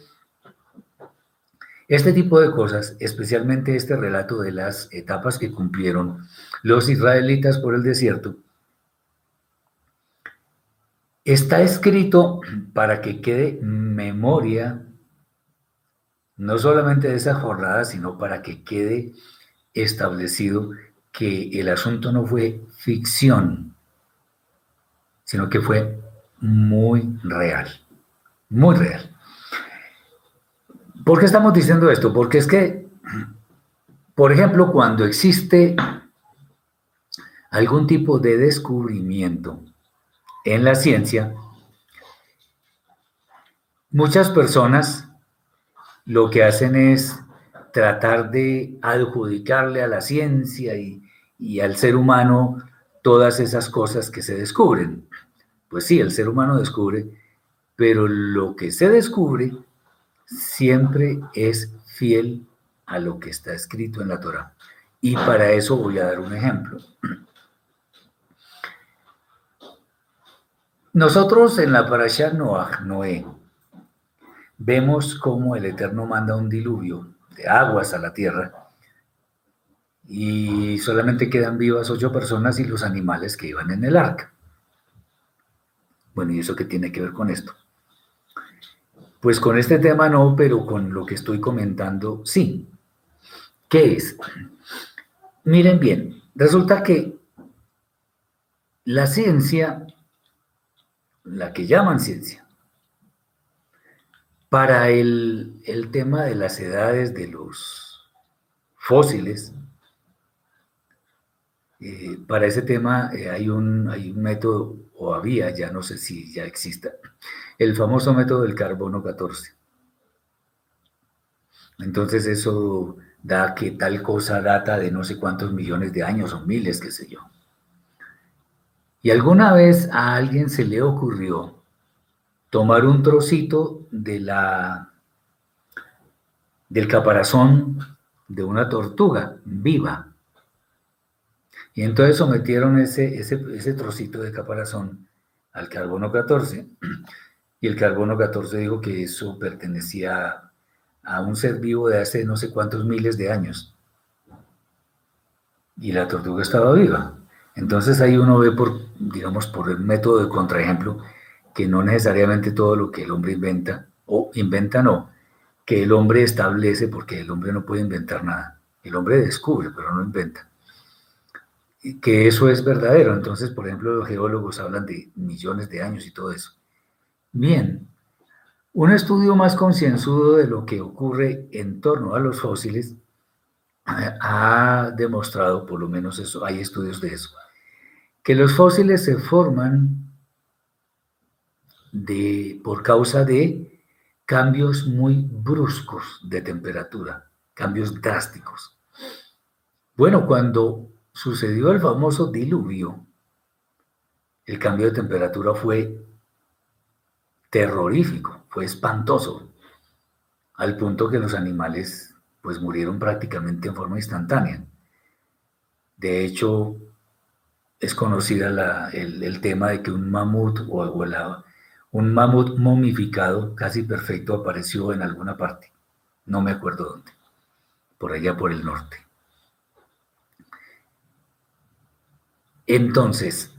este tipo de cosas, especialmente este relato de las etapas que cumplieron los israelitas por el desierto, está escrito para que quede memoria no solamente de esa jornada, sino para que quede establecido que el asunto no fue ficción, sino que fue muy real, muy real. ¿Por qué estamos diciendo esto? Porque es que, por ejemplo, cuando existe algún tipo de descubrimiento en la ciencia, muchas personas lo que hacen es tratar de adjudicarle a la ciencia y, al ser humano todas esas cosas que se descubren. Pues sí, el ser humano descubre, pero lo que se descubre siempre es fiel a lo que está escrito en la Torah. Y para eso voy a dar un ejemplo. Nosotros en la parasha Noah, Noé, vemos cómo el Eterno manda un diluvio de aguas a la tierra y solamente quedan vivas ocho personas y los animales que iban en el arca. Bueno, ¿y eso qué tiene que ver con esto? Pues con este tema no, pero con lo que estoy comentando sí. ¿Qué es? Miren bien, resulta que la ciencia, la que llaman ciencia, para el, el tema de las edades de los fósiles, eh, para ese tema eh, hay, un, hay un método, o había, ya no sé si ya exista, el famoso método del carbono 14. Entonces eso da que tal cosa data de no sé cuántos millones de años o miles, qué sé yo. Y alguna vez a alguien se le ocurrió tomar un trocito de la, del caparazón de una tortuga viva y entonces sometieron ese, ese, trocito de caparazón al carbono 14 y el carbono 14 dijo que eso pertenecía a un ser vivo de hace no sé cuántos miles de años. Y la tortuga estaba viva. Entonces ahí uno ve por, digamos, por el método de contraejemplo, que no necesariamente todo lo que el hombre inventa, o inventa no, que el hombre establece, porque el hombre no puede inventar nada. El hombre descubre, pero no inventa que eso es verdadero. Entonces, por ejemplo, los geólogos hablan de millones de años y todo eso. Bien, un estudio más concienzudo de lo que ocurre en torno a los fósiles ha demostrado, por lo menos eso, hay estudios de eso, que los fósiles se forman de, por causa de cambios muy bruscos de temperatura, cambios drásticos. Bueno, cuando sucedió el famoso diluvio, el cambio de temperatura fue terrorífico, fue espantoso, al punto que los animales pues murieron prácticamente en forma instantánea. De hecho, es conocida el, tema de que un mamut o, un mamut momificado casi perfecto apareció en alguna parte, no me acuerdo dónde, por allá por el norte. Entonces,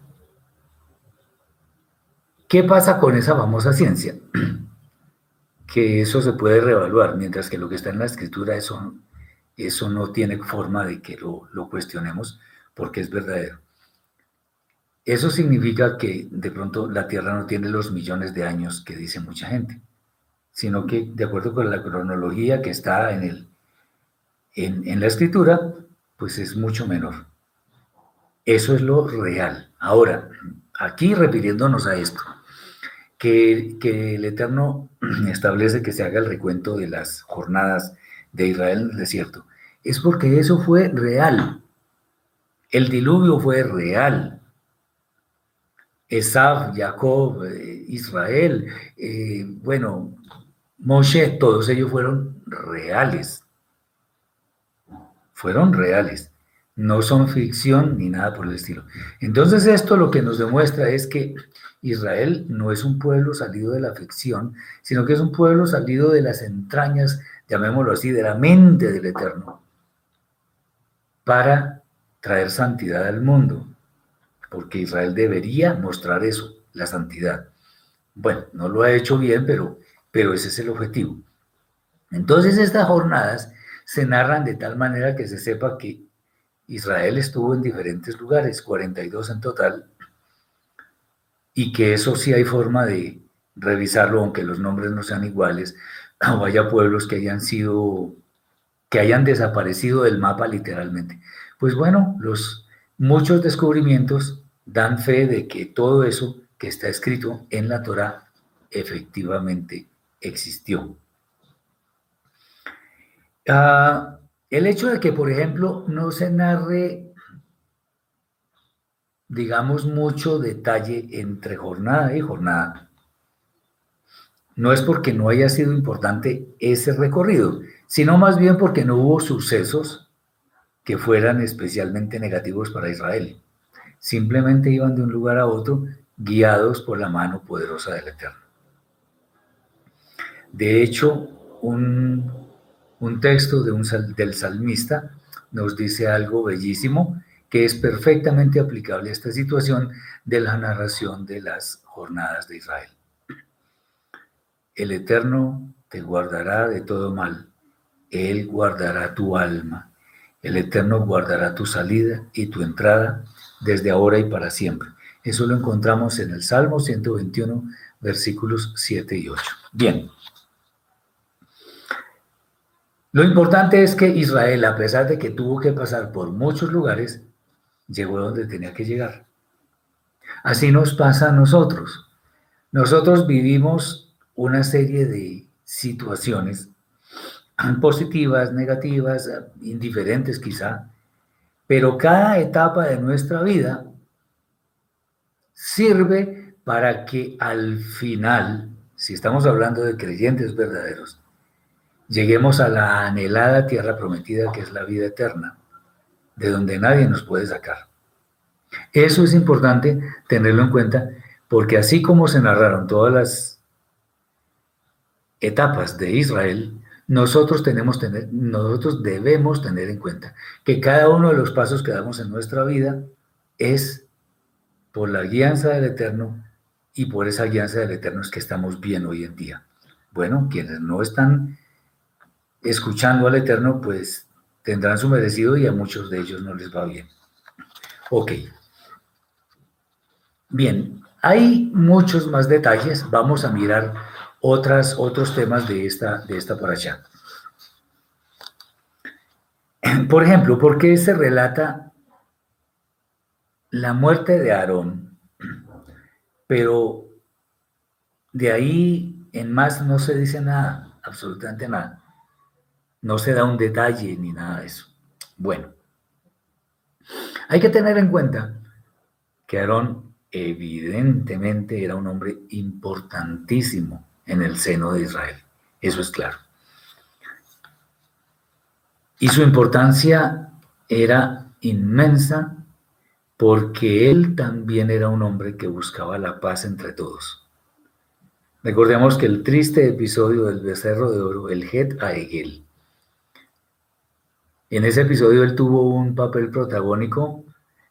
¿qué pasa con esa famosa ciencia? que eso se puede reevaluar, mientras que lo que está en la escritura, eso, eso no tiene forma de que lo, lo cuestionemos porque es verdadero. Eso significa que de pronto la Tierra no tiene los millones de años que dice mucha gente, sino que de acuerdo con la cronología que está en, el, en, en la escritura, pues es mucho menor. Eso es lo real. Ahora, aquí refiriéndonos a esto, que, el Eterno establece que se haga el recuento de las jornadas de Israel en el desierto, es porque eso fue real. El diluvio fue real. Esaf, Jacob, eh, Israel, eh, bueno, Moshe, todos ellos fueron reales. Fueron reales no son ficción ni nada por el estilo. Entonces esto lo que nos demuestra es que Israel no es un pueblo salido de la ficción, sino que es un pueblo salido de las entrañas, llamémoslo así, de la mente del Eterno, para traer santidad al mundo, porque Israel debería mostrar eso, la santidad. Bueno, no lo ha hecho bien, pero, pero ese es el objetivo. Entonces estas jornadas se narran de tal manera que se sepa que Israel estuvo en diferentes lugares, 42 en total, y que eso sí hay forma de revisarlo, aunque los nombres no sean iguales, o haya pueblos que hayan sido, que hayan desaparecido del mapa literalmente. Pues bueno, los muchos descubrimientos dan fe de que todo eso que está escrito en la Torah efectivamente existió. Ah, el hecho de que, por ejemplo, no se narre, digamos, mucho detalle entre jornada y jornada, no es porque no haya sido importante ese recorrido, sino más bien porque no hubo sucesos que fueran especialmente negativos para Israel. Simplemente iban de un lugar a otro guiados por la mano poderosa del Eterno. De hecho, un un texto de un, del salmista nos dice algo bellísimo que es perfectamente aplicable a esta situación de la narración de las jornadas de Israel. El Eterno te guardará de todo mal, Él guardará tu alma, el Eterno guardará tu salida y tu entrada desde ahora y para siempre. Eso lo encontramos en el Salmo 121, versículos 7 y 8. Bien. Lo importante es que Israel, a pesar de que tuvo que pasar por muchos lugares, llegó donde tenía que llegar. Así nos pasa a nosotros. Nosotros vivimos una serie de situaciones positivas, negativas, indiferentes quizá, pero cada etapa de nuestra vida sirve para que al final, si estamos hablando de creyentes verdaderos, lleguemos a la anhelada tierra prometida que es la vida eterna, de donde nadie nos puede sacar. Eso es importante tenerlo en cuenta porque así como se narraron todas las etapas de Israel, nosotros, tenemos tener, nosotros debemos tener en cuenta que cada uno de los pasos que damos en nuestra vida es por la guianza del Eterno y por esa guianza del Eterno es que estamos bien hoy en día. Bueno, quienes no están escuchando al Eterno, pues tendrán su merecido y a muchos de ellos no les va bien. Ok. Bien, hay muchos más detalles. Vamos a mirar otras, otros temas de esta, de esta por. Por ejemplo, ¿por qué se relata la muerte de Aarón? Pero de ahí en más no se dice nada, absolutamente nada. No se da un detalle ni nada de eso. Bueno, hay que tener en cuenta que Aarón evidentemente era un hombre importantísimo en el seno de Israel. Eso es claro. Y su importancia era inmensa porque él también era un hombre que buscaba la paz entre todos. Recordemos que el triste episodio del becerro de oro, el Het Aegel, en ese episodio él tuvo un papel protagónico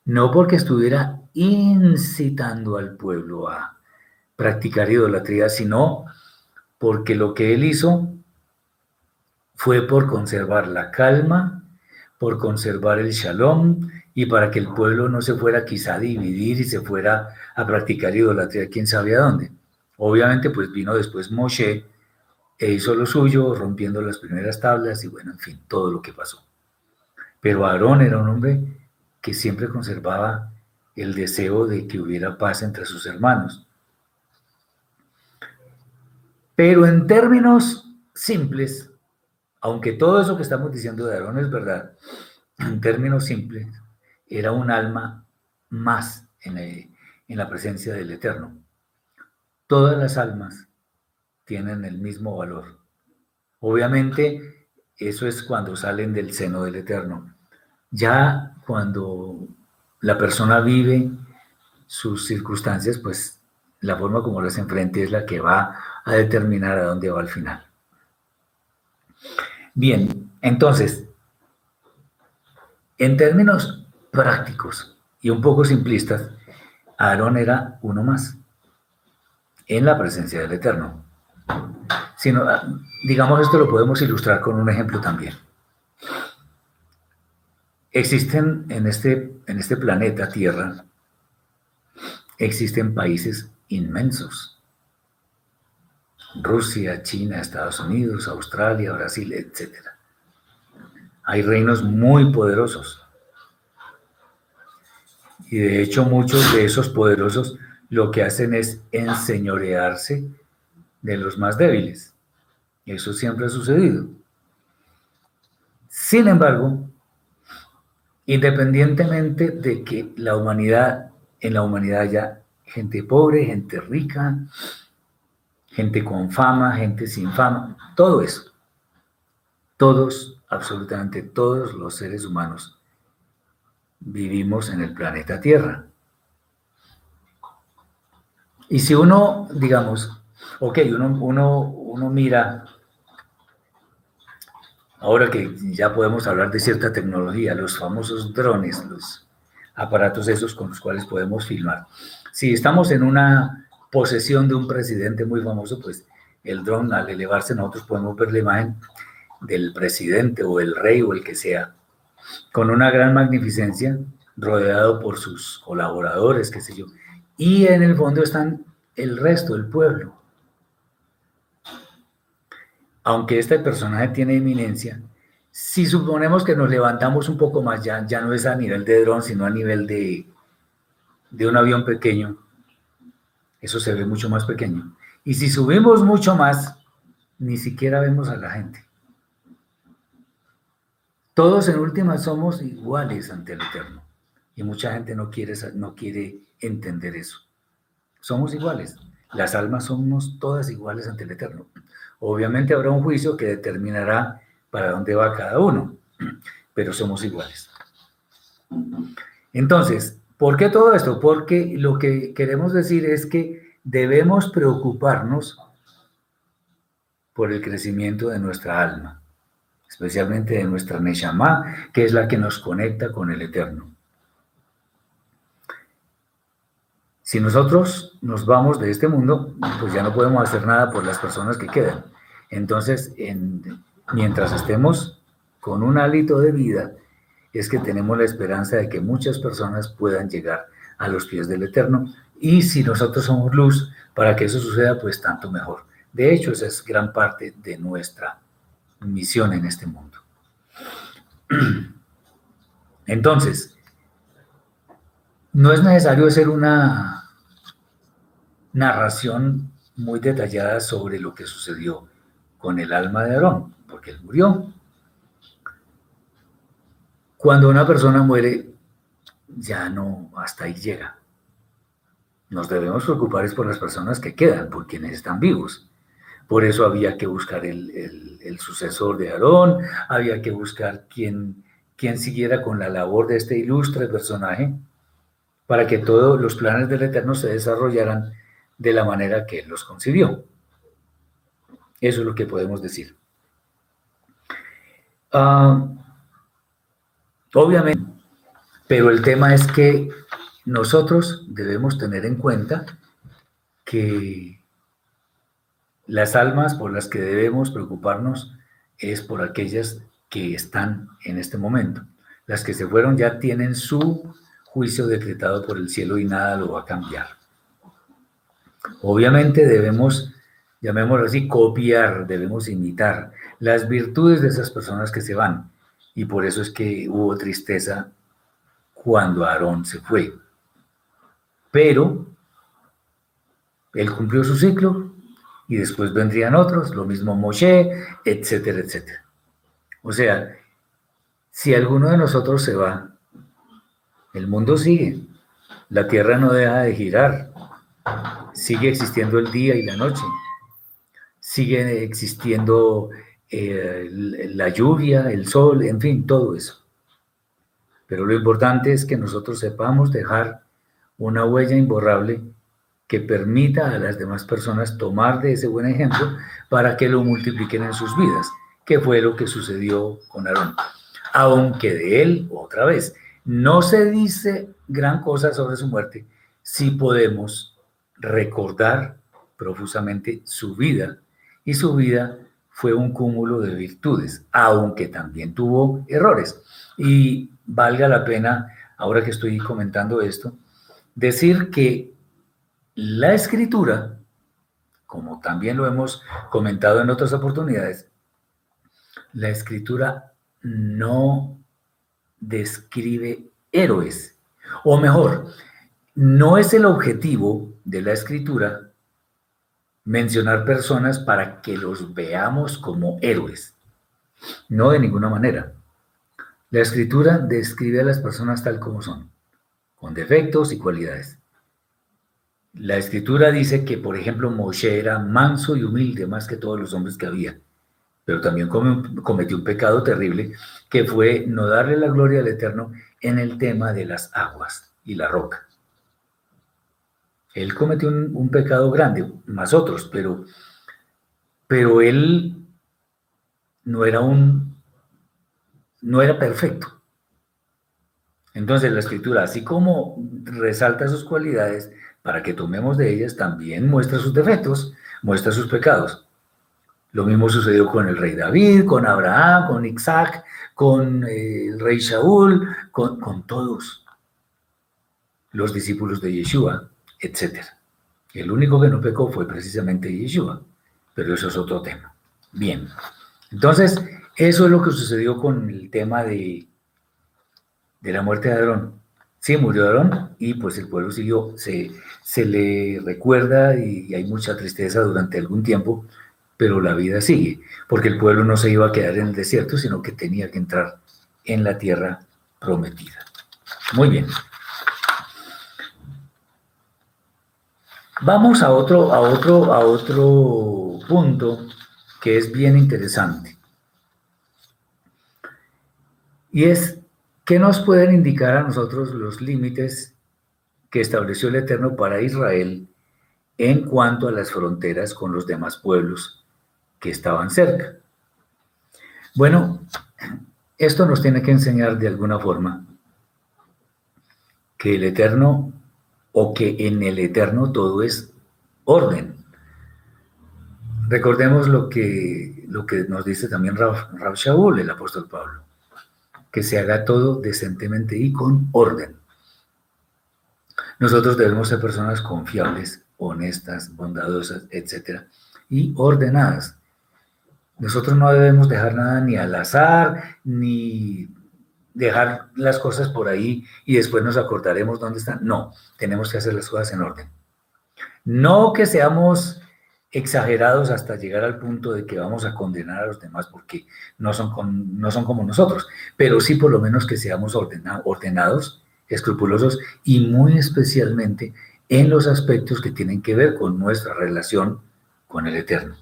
no porque estuviera incitando al pueblo a practicar idolatría, sino porque lo que él hizo fue por conservar la calma, por conservar el shalom y para que el pueblo no se fuera quizá a dividir y se fuera a practicar idolatría quién sabe a dónde. Obviamente pues vino después Moshe e hizo lo suyo rompiendo las primeras tablas y bueno, en fin, todo lo que pasó. Pero Aarón era un hombre que siempre conservaba el deseo de que hubiera paz entre sus hermanos. Pero en términos simples, aunque todo eso que estamos diciendo de Aarón es verdad, en términos simples, era un alma más en en la presencia del Eterno. Todas las almas tienen el mismo valor. Obviamente, eso es cuando salen del seno del Eterno. Ya cuando la persona vive sus circunstancias, pues la forma como las enfrente es la que va a determinar a dónde va al final. Bien, entonces, en términos prácticos y un poco simplistas, Aarón era uno más en la presencia del Eterno. Sino, digamos, esto lo podemos ilustrar con un ejemplo también. Existen en este, en este planeta Tierra, existen países inmensos Rusia, China, Estados Unidos, Australia, Brasil, etc. Hay reinos muy poderosos. Y de hecho muchos de esos poderosos lo que hacen es enseñorearse de los más débiles. Eso siempre ha sucedido. Sin embargo, independientemente de que la humanidad, en la humanidad haya gente pobre, gente rica, gente con fama, gente sin fama, todo eso. Todos, absolutamente todos los seres humanos vivimos en el planeta Tierra. Y si uno, digamos, ok, uno, uno, uno mira ahora que ya podemos hablar de cierta tecnología, los famosos drones, los aparatos esos con los cuales podemos filmar. Si estamos en una posesión de un presidente muy famoso, pues el dron al elevarse nosotros podemos ver la imagen del presidente o el rey o el que sea, con una gran magnificencia, rodeado por sus colaboradores, qué sé yo. Y en el fondo están el resto, el pueblo. Aunque este personaje tiene eminencia, si suponemos que nos levantamos un poco más, ya, ya no es a nivel de dron, sino a nivel de, de un avión pequeño, eso se ve mucho más pequeño. Y si subimos mucho más, ni siquiera vemos a la gente. Todos en última somos iguales ante el Eterno. Y mucha gente no quiere, no quiere entender eso. Somos iguales. Las almas somos todas iguales ante el Eterno. Obviamente habrá un juicio que determinará para dónde va cada uno, pero somos iguales. Entonces, ¿por qué todo esto? Porque lo que queremos decir es que debemos preocuparnos por el crecimiento de nuestra alma, especialmente de nuestra Neshama, que es la que nos conecta con el Eterno. Si nosotros nos vamos de este mundo, pues ya no podemos hacer nada por las personas que quedan. Entonces, en, mientras estemos con un hálito de vida, es que tenemos la esperanza de que muchas personas puedan llegar a los pies del Eterno. Y si nosotros somos luz, para que eso suceda, pues tanto mejor. De hecho, esa es gran parte de nuestra misión en este mundo. Entonces, no es necesario hacer una narración muy detallada sobre lo que sucedió con el alma de Aarón porque él murió. Cuando una persona muere, ya no, hasta ahí llega. Nos debemos preocupar es por las personas que quedan, por quienes están vivos. Por eso había que buscar el, sucesor de Aarón, había que buscar quien, quien siguiera con la labor de este ilustre personaje, para que todos los planes del Eterno se desarrollaran de la manera que Él los concibió. Eso es lo que podemos decir. Ah, obviamente, pero el tema es que nosotros debemos tener en cuenta que las almas por las que debemos preocuparnos es por aquellas que están en este momento. Las que se fueron ya tienen su juicio decretado por el cielo y nada lo va a cambiar. Obviamente debemos, llamémoslo así, copiar, debemos imitar las virtudes de esas personas que se van. Y por eso es que hubo tristeza cuando Aarón se fue. Pero él cumplió su ciclo y después vendrían otros, lo mismo Moshe, etcétera, etcétera. O sea, si alguno de nosotros se va, el mundo sigue, la tierra no deja de girar, sigue existiendo el día y la noche, sigue existiendo eh, la lluvia, el sol, en fin, todo eso. Pero lo importante es que nosotros sepamos dejar una huella imborrable que permita a las demás personas tomar de ese buen ejemplo para que lo multipliquen en sus vidas, que fue lo que sucedió con Aarón. Aunque de él, otra vez, no se dice gran cosa sobre su muerte, si podemos recordar profusamente su vida y su vida fue un cúmulo de virtudes, aunque también tuvo errores. Y valga la pena, ahora que estoy comentando esto, decir que la escritura, como también lo hemos comentado en otras oportunidades, la escritura no describe héroes, o mejor, no es el objetivo de la escritura mencionar personas para que los veamos como héroes. No de ninguna manera. La escritura describe a las personas tal como son, con defectos y cualidades. La escritura dice que, por ejemplo, Moshe era manso y humilde más que todos los hombres que había, pero también cometió un pecado terrible que fue no darle la gloria al Eterno en el tema de las aguas y la roca. Él cometió un, pecado grande, más otros, pero, pero él no era un no era perfecto. Entonces la escritura, así como resalta sus cualidades, para que tomemos de ellas, también muestra sus defectos, muestra sus pecados. Lo mismo sucedió con el rey David, con Abraham, con Isaac, con eh, el rey Shaul, con, con todos los discípulos de Yeshua, etc. El único que no pecó fue precisamente Yeshua, pero eso es otro tema. Bien, entonces eso es lo que sucedió con el tema de de la muerte de Aarón. Sí, murió Aarón y pues el pueblo siguió, se, se le recuerda y, hay mucha tristeza durante algún tiempo, pero la vida sigue, porque el pueblo no se iba a quedar en el desierto, sino que tenía que entrar en la tierra prometida. Muy bien. Vamos a otro, a otro, a otro punto que es bien interesante. Y es ¿Qué nos pueden indicar a nosotros los límites que estableció el Eterno para Israel en cuanto a las fronteras con los demás pueblos que estaban cerca? Bueno, esto nos tiene que enseñar de alguna forma que el Eterno o que en el Eterno todo es orden. Recordemos lo que, lo que nos dice también Rab Shaul, el apóstol Pablo que se haga todo decentemente y con orden. Nosotros debemos ser personas confiables, honestas, bondadosas, etc. y ordenadas. Nosotros no debemos dejar nada ni al azar, ni dejar las cosas por ahí y después nos acordaremos dónde están. No, tenemos que hacer las cosas en orden. No que seamos exagerados hasta llegar al punto de que vamos a condenar a los demás porque no son, no son como nosotros, pero sí por lo menos que seamos ordenados, escrupulosos y muy especialmente en los aspectos que tienen que ver con nuestra relación con el Eterno.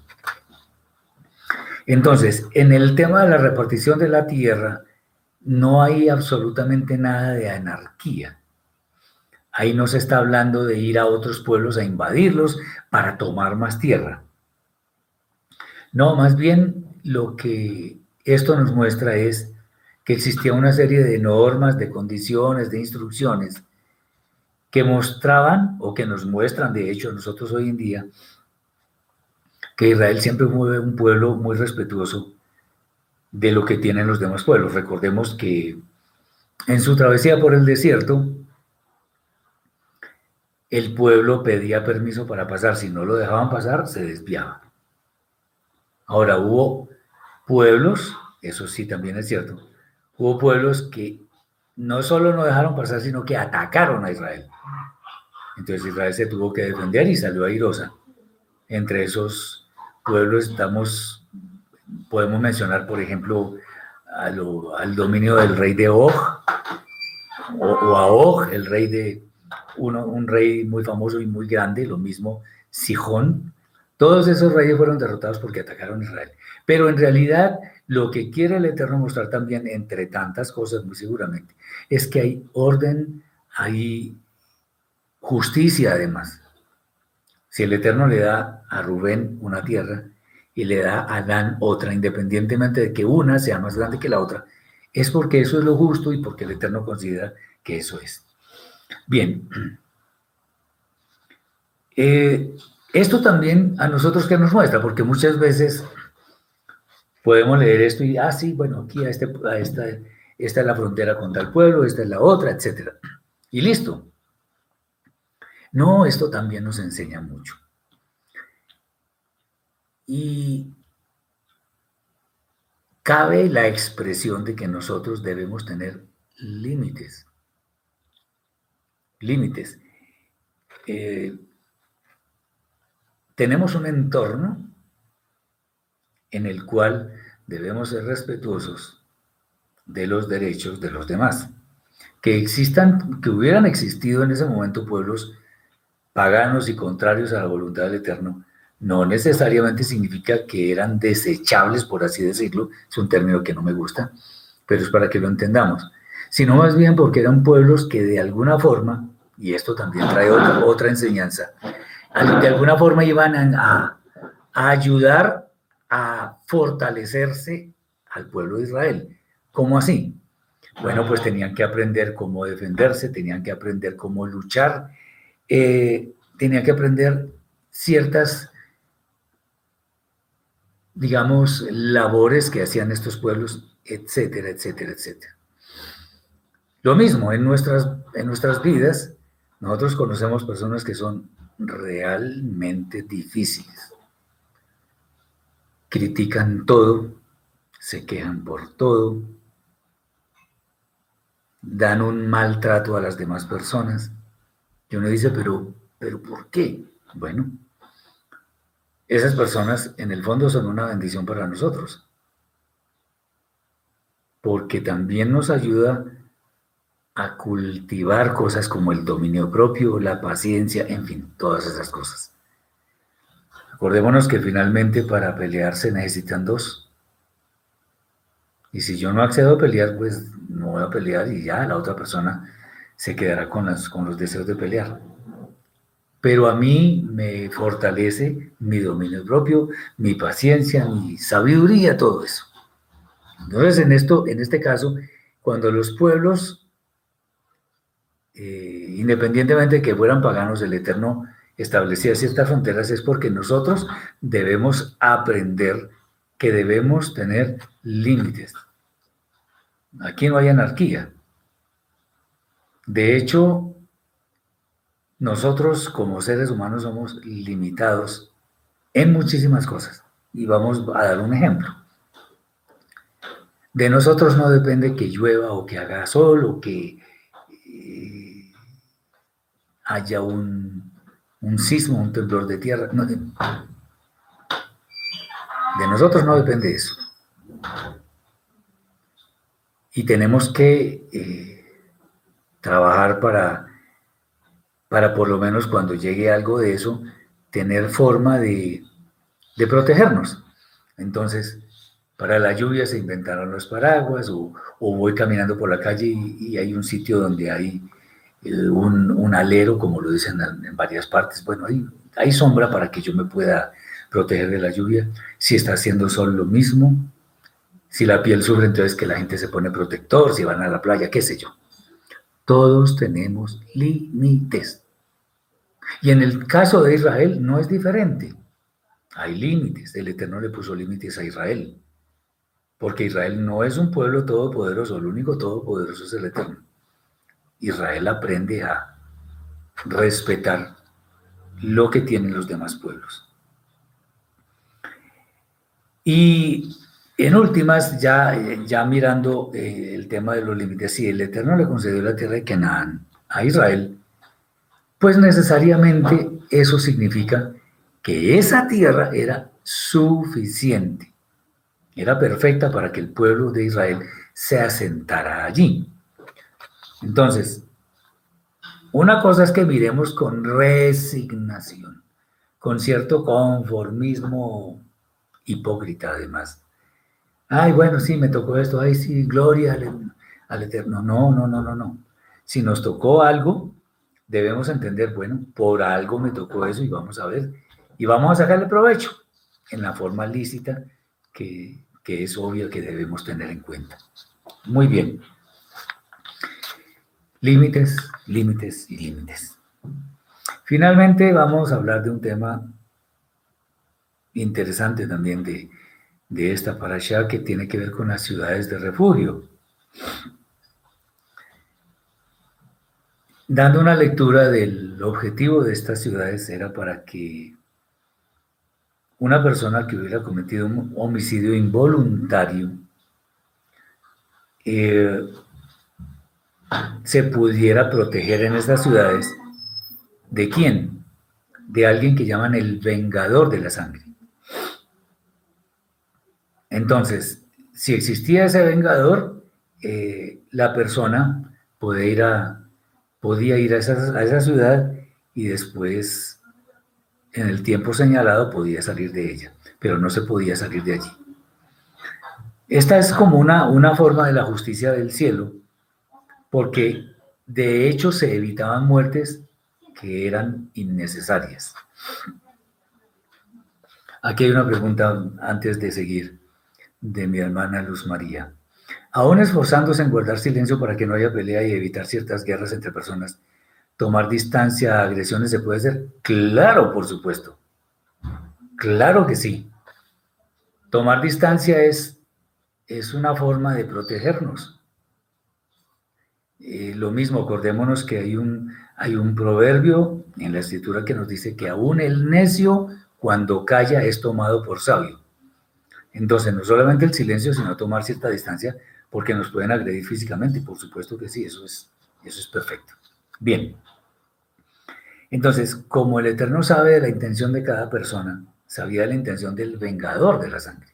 Entonces, en el tema de la repartición de la tierra, no hay absolutamente nada de anarquía. Ahí no se está hablando de ir a otros pueblos a invadirlos para tomar más tierra. No, más bien lo que esto nos muestra es que existía una serie de normas, de condiciones, de instrucciones que mostraban o que nos muestran, de hecho, nosotros hoy en día, que Israel siempre fue un pueblo muy respetuoso de lo que tienen los demás pueblos. Recordemos que en su travesía por el desierto, el pueblo pedía permiso para pasar, si no lo dejaban pasar, se desviaba. Ahora hubo pueblos, eso sí también es cierto, hubo pueblos que no solo no dejaron pasar, sino que atacaron a Israel. Entonces Israel se tuvo que defender y salió airosa. Entre esos pueblos estamos, podemos mencionar, por ejemplo, al dominio del rey de Og, o, a Og, el rey de, un rey muy famoso y muy grande, lo mismo Sijón. Todos esos reyes fueron derrotados porque atacaron a Israel. Pero en realidad lo que quiere el Eterno mostrar también, entre tantas cosas muy seguramente, es que hay orden, hay justicia además. Si el Eterno le da a Rubén una tierra y le da a Dan otra, independientemente de que una sea más grande que la otra, es porque eso es lo justo y porque el Eterno considera que eso es. Bien. Eh, esto también a nosotros que nos muestra, porque muchas veces podemos leer esto y, ah, sí, bueno, aquí a este, a esta, esta es la frontera con tal pueblo, esta es la otra, etc. Y listo. No, esto también nos enseña mucho. Y cabe la expresión de que nosotros debemos tener límites límites. Eh, tenemos un entorno en el cual debemos ser respetuosos de los derechos de los demás. Que existan, que hubieran existido en ese momento pueblos paganos y contrarios a la voluntad del Eterno, no necesariamente significa que eran desechables, por así decirlo, es un término que no me gusta, pero es para que lo entendamos, sino más bien porque eran pueblos que de alguna forma y esto también trae otra, enseñanza, de alguna forma iban a, ayudar a fortalecerse al pueblo de Israel, ¿Cómo así? Bueno, pues tenían que aprender cómo defenderse, tenían que aprender cómo luchar, eh, tenían que aprender ciertas, digamos, labores que hacían estos pueblos, etcétera, etcétera, etcétera. Lo mismo en nuestras, en nuestras vidas, nosotros conocemos personas que son realmente difíciles. Critican todo, se quejan por todo, dan un maltrato a las demás personas. Y uno dice, pero, pero ¿por qué? Bueno, esas personas en el fondo son una bendición para nosotros, porque también nos ayuda a cultivar cosas como el dominio propio, la paciencia, en fin, todas esas cosas. Acordémonos que finalmente para pelear se necesitan dos. Y si yo no accedo a pelear, pues no voy a pelear y ya la otra persona se quedará con, las, con los deseos de pelear. Pero a mí me fortalece mi dominio propio, mi paciencia, mi sabiduría, todo eso. Entonces, en, esto, en este caso, cuando los pueblos, eh, independientemente de que fueran paganos, el Eterno establecía ciertas fronteras, es porque nosotros debemos aprender que debemos tener límites. Aquí no hay anarquía. De hecho, nosotros como seres humanos somos limitados en muchísimas cosas. Y vamos a dar un ejemplo. De nosotros no depende que llueva o que haga sol o que eh, haya un, sismo, un temblor de tierra. de, de nosotros no depende eso. Y tenemos que eh, trabajar para, para por lo menos cuando llegue algo de eso, tener forma de, protegernos. Entonces, para la lluvia se inventaron los paraguas o, voy caminando por la calle y, hay un sitio donde hay eh, un, alero, como lo dicen en, varias partes. Bueno, hay, hay sombra para que yo me pueda proteger de la lluvia. Si está haciendo sol, lo mismo. Si la piel sufre, entonces que la gente se pone protector, si van a la playa, qué sé yo. Todos tenemos límites. Y en el caso de Israel no es diferente. Hay límites. El Eterno le puso límites a Israel. Porque Israel no es un pueblo todopoderoso, el único todopoderoso es el Eterno. Israel aprende a respetar lo que tienen los demás pueblos. Y en últimas, ya, ya mirando eh, el tema de los límites, si el Eterno le concedió la tierra de Canaán a Israel, pues necesariamente eso significa que esa tierra era suficiente, era perfecta para que el pueblo de Israel se asentara allí. Entonces, una cosa es que miremos con resignación, con cierto conformismo hipócrita además, Ay, bueno, sí, me tocó esto, ay, sí, gloria al, Eterno. No, no, no, no, no. Si nos tocó algo, debemos entender, bueno, por algo me tocó eso y vamos a ver. Y vamos a sacarle provecho en la forma lícita que, que es obvio que debemos tener en cuenta. Muy bien. Límites, límites límites. Finalmente vamos a hablar de un tema interesante también de de esta parasha que tiene que ver con las ciudades de refugio. Dando una lectura del objetivo de estas ciudades era para que una persona que hubiera cometido un homicidio involuntario eh, se pudiera proteger en estas ciudades. ¿De quién? De alguien que llaman el vengador de la sangre. Entonces, si existía ese vengador, eh, la persona podía ir a, podía ir a esa, ciudad y después, en el tiempo señalado, podía salir de ella, pero no se podía salir de allí. Esta es como una, una forma de la justicia del cielo, porque de hecho se evitaban muertes que eran innecesarias. Aquí hay una pregunta antes de seguir de mi hermana Luz María. Aún esforzándose en guardar silencio para que no haya pelea y evitar ciertas guerras entre personas, tomar distancia a agresiones se puede hacer. Claro, por supuesto. Claro que sí. Tomar distancia es, es una forma de protegernos. Eh, lo mismo, acordémonos que hay un, hay un proverbio en la escritura que nos dice que aún el necio cuando calla es tomado por sabio. Entonces, no solamente el silencio, sino tomar cierta distancia, porque nos pueden agredir físicamente, por supuesto que sí, eso es, eso es perfecto. Bien. Entonces, como el Eterno sabe de la intención de cada persona, sabía de la intención del vengador de la sangre,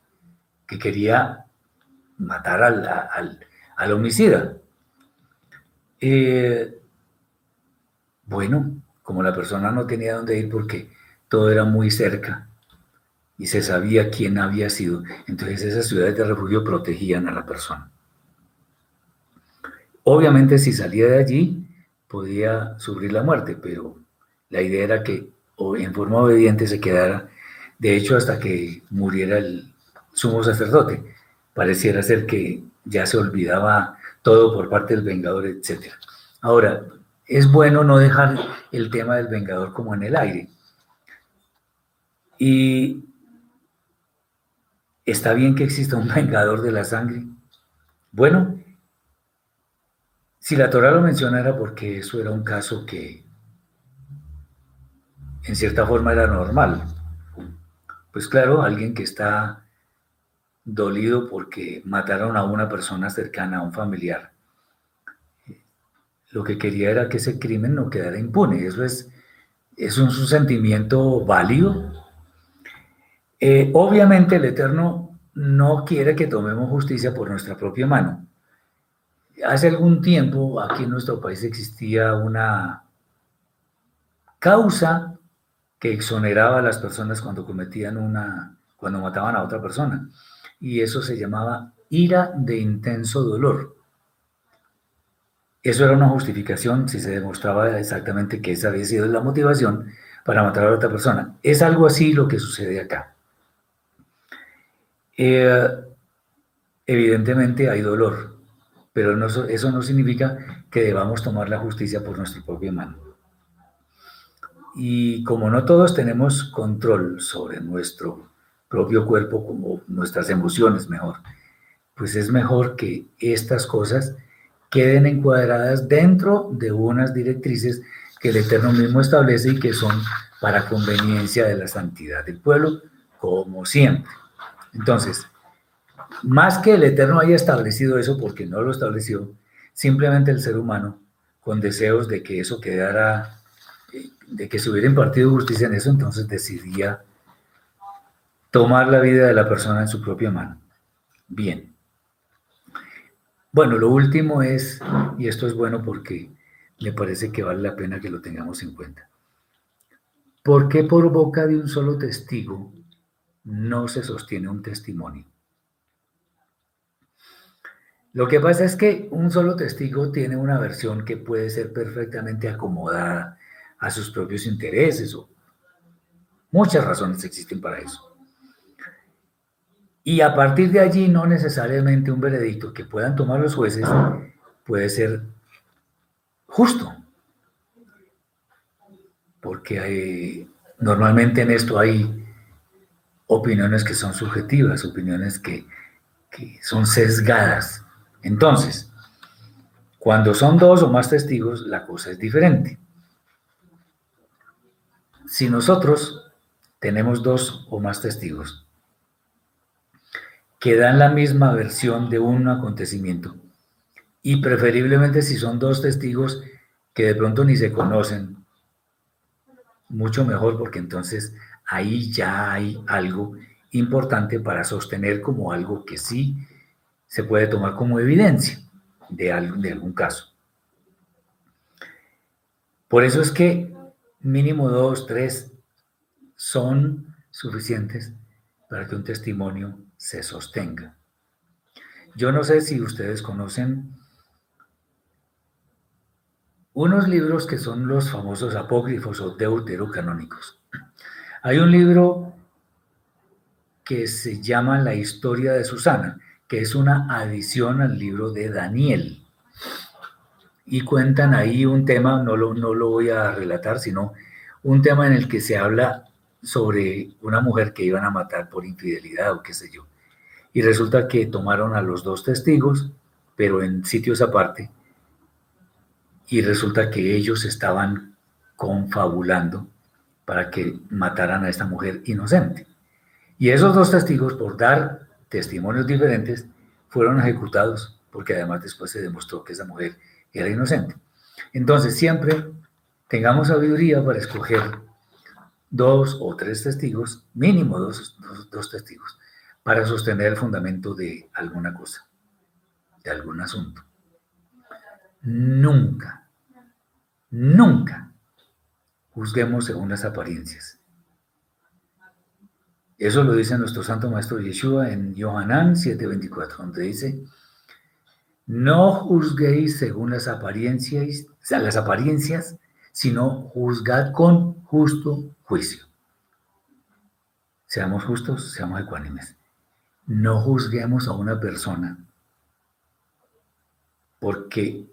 que quería matar al, homicida. Eh, bueno, como la persona no tenía dónde ir porque todo era muy cerca y se sabía quién había sido, entonces esas ciudades de refugio protegían a la persona. Obviamente si salía de allí podía sufrir la muerte, pero la idea era que en forma obediente se quedara de hecho, hasta que muriera el sumo sacerdote, pareciera ser que ya se olvidaba todo por parte del vengador, etc. Ahora, es bueno no dejar el tema del vengador como en el aire. Y está bien que exista un vengador de la sangre. Bueno, si la Torah lo mencionara porque eso era un caso que en cierta forma era normal. Pues claro, alguien que está dolido porque mataron a una persona cercana, a un familiar. Lo que quería era que ese crimen no quedara impune. Eso es, es un, sentimiento válido. Eh, obviamente el Eterno no quiere que tomemos justicia por nuestra propia mano. Hace algún tiempo aquí en nuestro país existía una causa que exoneraba a las personas cuando cometían una, cuando mataban a otra persona. Y eso se llamaba ira de intenso dolor. Eso era una justificación si se demostraba exactamente que esa había sido la motivación para matar a otra persona. Es algo así lo que sucede acá. Eh, evidentemente hay dolor, pero eso no significa que debamos tomar la justicia por nuestra propia mano. Y como no todos tenemos control sobre nuestro propio cuerpo, como nuestras emociones mejor, pues es mejor que estas cosas queden encuadradas dentro de unas directrices que el Eterno mismo establece y que son para conveniencia de la santidad del pueblo, como siempre. Entonces, más que el Eterno haya establecido eso, porque no lo estableció, simplemente el ser humano, con deseos de que eso quedara de que se hubiera impartido justicia en eso, entonces decidía tomar la vida de la persona en su propia mano. Bien. Bueno, lo último es, y esto es bueno porque me parece que vale la pena que lo tengamos en cuenta. ¿Por qué por boca de un solo testigo no se sostiene un testimonio? Lo que pasa es que un solo testigo tiene una versión que puede ser perfectamente acomodada a sus propios intereses muchas razones existen para eso. Y a partir de allí no necesariamente un veredicto que puedan tomar los jueces puede ser justo. Porque hay, normalmente en esto hay opiniones que son subjetivas, opiniones que son sesgadas. Entonces, cuando son dos o más testigos, la cosa es diferente. Si nosotros tenemos dos o más testigos que dan la misma versión de un acontecimiento, y preferiblemente si son dos testigos que de pronto ni se conocen, mucho mejor porque entonces ahí ya hay algo importante para sostener como algo que sí se puede tomar como evidencia de, de algún caso. Por eso es que mínimo dos, tres, son suficientes para que un testimonio se sostenga. Yo no sé si ustedes conocen unos libros que son los famosos apócrifos o deuterocanónicos. Hay un libro que se llama La historia de Susana, que es una adición al libro de Daniel. Y cuentan ahí un tema, no lo, no lo voy a relatar, sino un tema en el que se habla sobre una mujer que iban a matar por infidelidad o qué sé yo. Y resulta que tomaron a los dos testigos, pero en sitios aparte, y resulta que ellos estaban confabulando para que mataran a esta mujer inocente. Y esos dos testigos, por dar testimonios diferentes, fueron ejecutados, porque además después se demostró que esa mujer era inocente. Entonces, siempre tengamos sabiduría para escoger dos o tres testigos, mínimo dos, dos, testigos, para sostener el fundamento de alguna cosa, de algún asunto. Nunca, nunca juzguemos según las apariencias. Eso lo dice nuestro Santo Maestro Yeshua en Yohanan 7:24, donde dice, no juzguéis según las apariencias, las apariencias, sino juzgad con justo juicio. Seamos justos, seamos ecuánimes. No juzguemos a una persona porque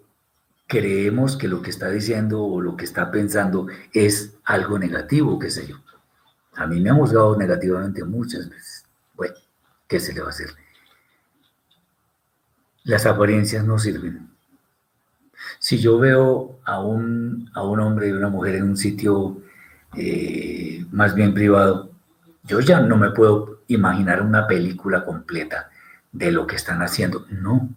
creemos que lo que está diciendo o lo que está pensando es algo negativo, qué sé yo. A mí me han juzgado negativamente muchas veces. Bueno, ¿qué se le va a hacer? Las apariencias no sirven. Si yo veo a un, a un hombre y una mujer en un sitio eh, más bien privado, yo ya no me puedo imaginar una película completa de lo que están haciendo. No.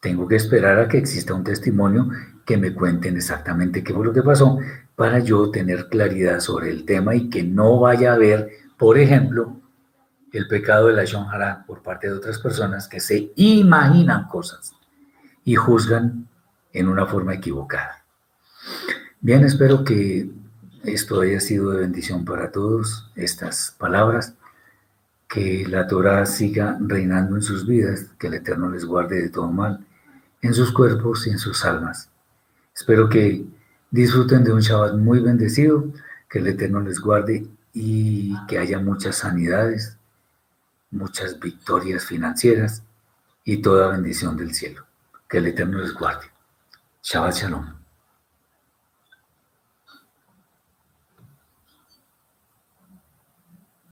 Tengo que esperar a que exista un testimonio que me cuenten exactamente qué fue lo que pasó para yo tener claridad sobre el tema y que no vaya a haber, por ejemplo, el pecado de la Shonjara por parte de otras personas que se imaginan cosas y juzgan en una forma equivocada. Bien, espero que esto haya sido de bendición para todos, estas palabras, que la Torah siga reinando en sus vidas, que el Eterno les guarde de todo mal, en sus cuerpos y en sus almas. Espero que disfruten de un Shabbat muy bendecido, que el Eterno les guarde y que haya muchas sanidades, muchas victorias financieras y toda bendición del cielo. Que el Eterno les guarde. Shabbat Shalom.